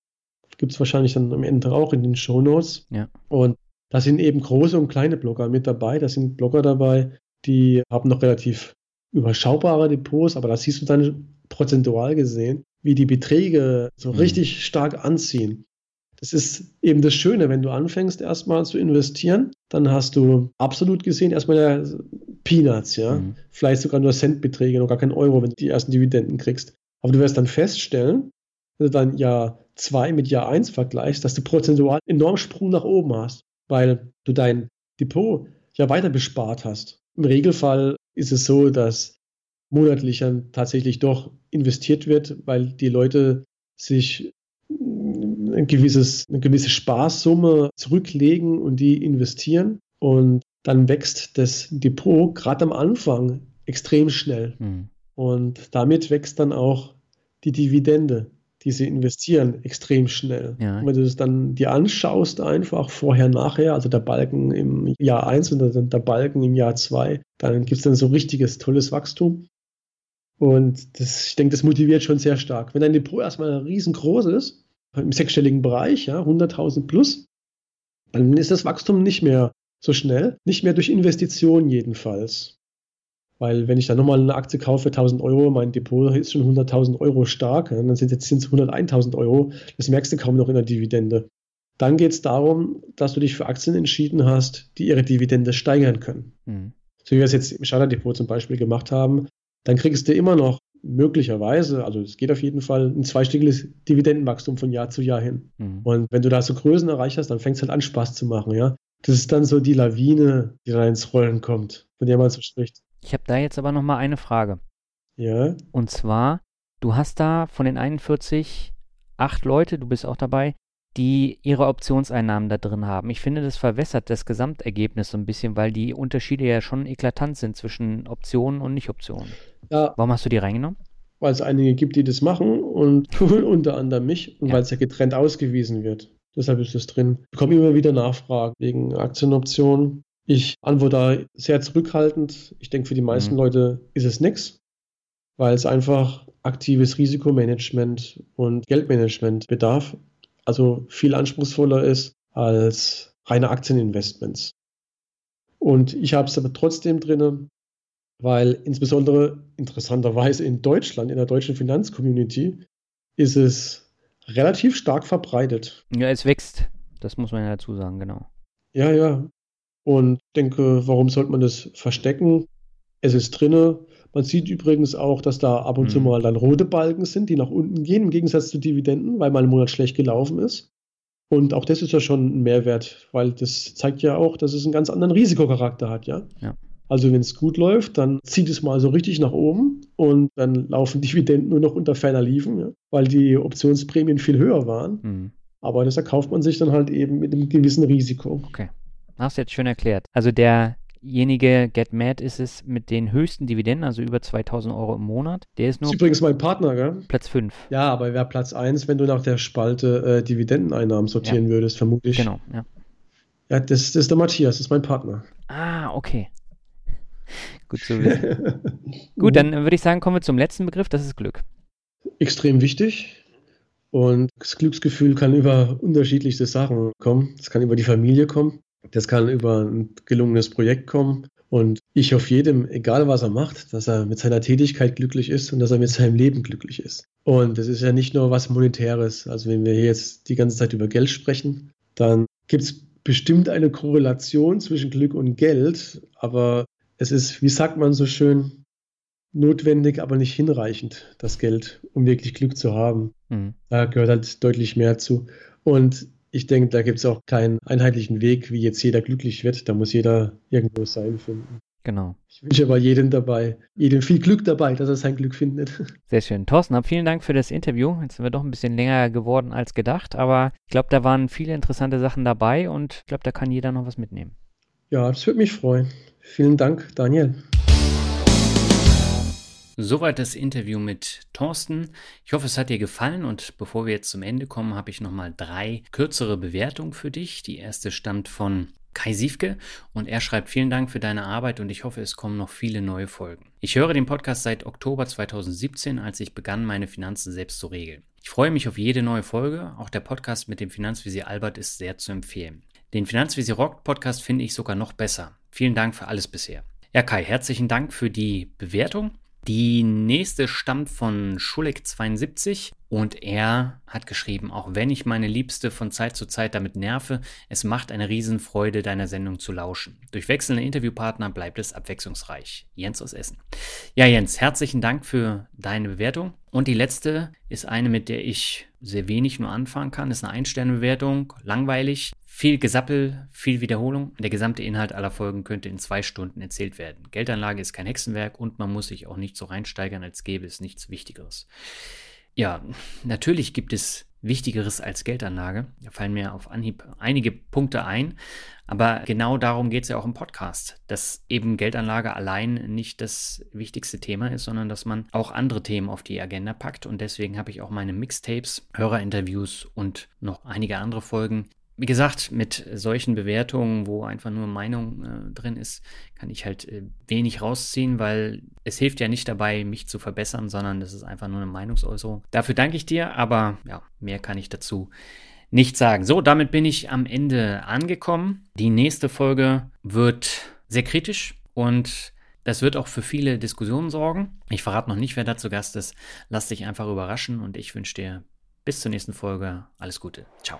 Speaker 2: Gibt es wahrscheinlich dann am Ende auch in den Show Notes. Ja. Und da sind eben große und kleine Blogger mit dabei. Da sind Blogger dabei, die haben noch relativ überschaubare Depots, aber da siehst du dann prozentual gesehen, wie die Beträge so mhm. richtig stark anziehen. Das ist eben das Schöne, wenn du anfängst erstmal zu investieren, dann hast du absolut gesehen erstmal Peanuts, ja. Mhm. Vielleicht sogar nur Centbeträge, noch gar kein Euro, wenn du die ersten Dividenden kriegst. Aber du wirst dann feststellen, wenn du dann Jahr 2 mit Jahr 1 vergleichst, dass du prozentual enorm Sprung nach oben hast, weil du dein Depot ja weiter bespart hast. Im Regelfall ist es so, dass monatlich dann tatsächlich doch investiert wird, weil die Leute sich ein gewisses, eine gewisse Sparsumme zurücklegen und die investieren. Und dann wächst das Depot gerade am Anfang extrem schnell. Mhm. Und damit wächst dann auch die Dividende, die sie investieren, extrem schnell. Ja. wenn du es dann dir anschaust, einfach vorher, nachher, also der Balken im Jahr 1 und dann der Balken im Jahr 2, dann gibt es dann so richtiges, tolles Wachstum. Und das, ich denke, das motiviert schon sehr stark. Wenn dein Depot erstmal riesengroß ist, im sechsstelligen Bereich, ja, 100.000 plus, dann ist das Wachstum nicht mehr so schnell, nicht mehr durch Investitionen jedenfalls. Weil wenn ich dann nochmal eine Aktie kaufe für 1000 Euro, mein Depot ist schon 100.000 Euro stark, dann sind jetzt sind es 101.000 Euro, das merkst du kaum noch in der Dividende. Dann geht es darum, dass du dich für Aktien entschieden hast, die ihre Dividende steigern können. Mhm. So wie wir es jetzt im Charter-Depot zum Beispiel gemacht haben, dann kriegst du immer noch möglicherweise, also es geht auf jeden Fall, ein zweistelliges Dividendenwachstum von Jahr zu Jahr hin. Mhm. Und wenn du da so Größen erreicht hast, dann fängt es halt an, Spaß zu machen, ja. Das ist dann so die Lawine, die da ins Rollen kommt, von der man so spricht.
Speaker 1: Ich habe da jetzt aber nochmal eine Frage.
Speaker 2: Ja.
Speaker 1: Und zwar, du hast da von den 41 acht Leute, du bist auch dabei, die ihre Optionseinnahmen da drin haben. Ich finde, das verwässert das Gesamtergebnis so ein bisschen, weil die Unterschiede ja schon eklatant sind zwischen Optionen und Nicht-Optionen. Ja. Warum hast du die reingenommen?
Speaker 2: Weil es einige gibt, die das machen und unter anderem mich und ja. weil es ja getrennt ausgewiesen wird. Deshalb ist es drin. Ich bekomme immer wieder Nachfragen wegen Aktienoptionen. Ich antworte da sehr zurückhaltend. Ich denke, für die meisten mhm. Leute ist es nichts, weil es einfach aktives Risikomanagement und Geldmanagement bedarf. Also viel anspruchsvoller ist als reine Aktieninvestments. Und ich habe es aber trotzdem drin, weil insbesondere interessanterweise in Deutschland, in der deutschen Finanzcommunity, ist es relativ stark verbreitet.
Speaker 1: Ja, es wächst. Das muss man ja dazu sagen, genau.
Speaker 2: Ja, ja. Und denke, warum sollte man das verstecken? Es ist drinne. Man sieht übrigens auch, dass da ab und mhm. zu mal dann rote Balken sind, die nach unten gehen, im Gegensatz zu Dividenden, weil mal ein Monat schlecht gelaufen ist. Und auch das ist ja schon ein Mehrwert, weil das zeigt ja auch, dass es einen ganz anderen Risikocharakter hat, ja.
Speaker 1: ja.
Speaker 2: Also wenn es gut läuft, dann zieht es mal so richtig nach oben und dann laufen Dividenden nur noch unter ferner Liefen, ja, weil die Optionsprämien viel höher waren. Mhm. Aber das erkauft man sich dann halt eben mit einem gewissen Risiko.
Speaker 1: Okay. Hast du jetzt schön erklärt. Also der derjenige, Get Mad ist es mit den höchsten Dividenden, also über 2000 Euro im Monat. Der ist nur.
Speaker 2: Das ist übrigens mein Partner, gell?
Speaker 1: Platz 5.
Speaker 2: Ja, aber wäre Platz 1, wenn du nach der Spalte äh, Dividendeneinnahmen sortieren ja. würdest, vermutlich.
Speaker 1: Genau, ja.
Speaker 2: Ja, das, das ist der Matthias, das ist mein Partner.
Speaker 1: Ah, okay. Gut zu wissen. Gut, dann würde ich sagen, kommen wir zum letzten Begriff, das ist Glück.
Speaker 2: Extrem wichtig. Und das Glücksgefühl kann über unterschiedlichste Sachen kommen. Es kann über die Familie kommen. Das kann über ein gelungenes Projekt kommen. Und ich hoffe jedem, egal was er macht, dass er mit seiner Tätigkeit glücklich ist und dass er mit seinem Leben glücklich ist. Und das ist ja nicht nur was Monetäres. Also wenn wir hier jetzt die ganze Zeit über Geld sprechen, dann gibt es bestimmt eine Korrelation zwischen Glück und Geld. Aber es ist, wie sagt man so schön, notwendig, aber nicht hinreichend, das Geld, um wirklich Glück zu haben. Mhm. Da gehört halt deutlich mehr zu. Und ich denke, da gibt es auch keinen einheitlichen Weg, wie jetzt jeder glücklich wird. Da muss jeder irgendwo sein finden.
Speaker 1: Genau.
Speaker 2: Ich wünsche aber jedem dabei, jedem viel Glück dabei, dass er sein Glück findet.
Speaker 1: Sehr schön. Thorsten, vielen Dank für das Interview. Jetzt sind wir doch ein bisschen länger geworden als gedacht, aber ich glaube, da waren viele interessante Sachen dabei und ich glaube, da kann jeder noch was mitnehmen.
Speaker 2: Ja, das würde mich freuen. Vielen Dank, Daniel.
Speaker 1: Soweit das Interview mit Thorsten. Ich hoffe, es hat dir gefallen und bevor wir jetzt zum Ende kommen, habe ich nochmal drei kürzere Bewertungen für dich. Die erste stammt von Kai Siefke und er schreibt vielen Dank für deine Arbeit und ich hoffe, es kommen noch viele neue Folgen. Ich höre den Podcast seit Oktober 2017, als ich begann, meine Finanzen selbst zu regeln. Ich freue mich auf jede neue Folge. Auch der Podcast mit dem Finanzvisier Albert ist sehr zu empfehlen. Den Finanzvisier Rock Podcast finde ich sogar noch besser. Vielen Dank für alles bisher. Ja, Kai, herzlichen Dank für die Bewertung. Die nächste stammt von Schulek72 und er hat geschrieben, auch wenn ich meine Liebste von Zeit zu Zeit damit nerve, es macht eine Riesenfreude, deiner Sendung zu lauschen. Durch wechselnde Interviewpartner bleibt es abwechslungsreich. Jens aus Essen. Ja, Jens, herzlichen Dank für deine Bewertung. Und die letzte ist eine, mit der ich sehr wenig nur anfangen kann. Ist eine Einsternbewertung, langweilig. Viel Gesappel, viel Wiederholung. Der gesamte Inhalt aller Folgen könnte in zwei Stunden erzählt werden. Geldanlage ist kein Hexenwerk und man muss sich auch nicht so reinsteigern, als gäbe es nichts Wichtigeres. Ja, natürlich gibt es Wichtigeres als Geldanlage. Da fallen mir auf Anhieb einige Punkte ein. Aber genau darum geht es ja auch im Podcast, dass eben Geldanlage allein nicht das wichtigste Thema ist, sondern dass man auch andere Themen auf die Agenda packt. Und deswegen habe ich auch meine Mixtapes, Hörerinterviews und noch einige andere Folgen wie gesagt, mit solchen Bewertungen, wo einfach nur Meinung äh, drin ist, kann ich halt äh, wenig rausziehen, weil es hilft ja nicht dabei, mich zu verbessern, sondern das ist einfach nur eine Meinungsäußerung. Dafür danke ich dir, aber ja, mehr kann ich dazu nicht sagen. So, damit bin ich am Ende angekommen. Die nächste Folge wird sehr kritisch und das wird auch für viele Diskussionen sorgen. Ich verrate noch nicht, wer da zu Gast ist. Lass dich einfach überraschen und ich wünsche dir bis zur nächsten Folge alles Gute. Ciao.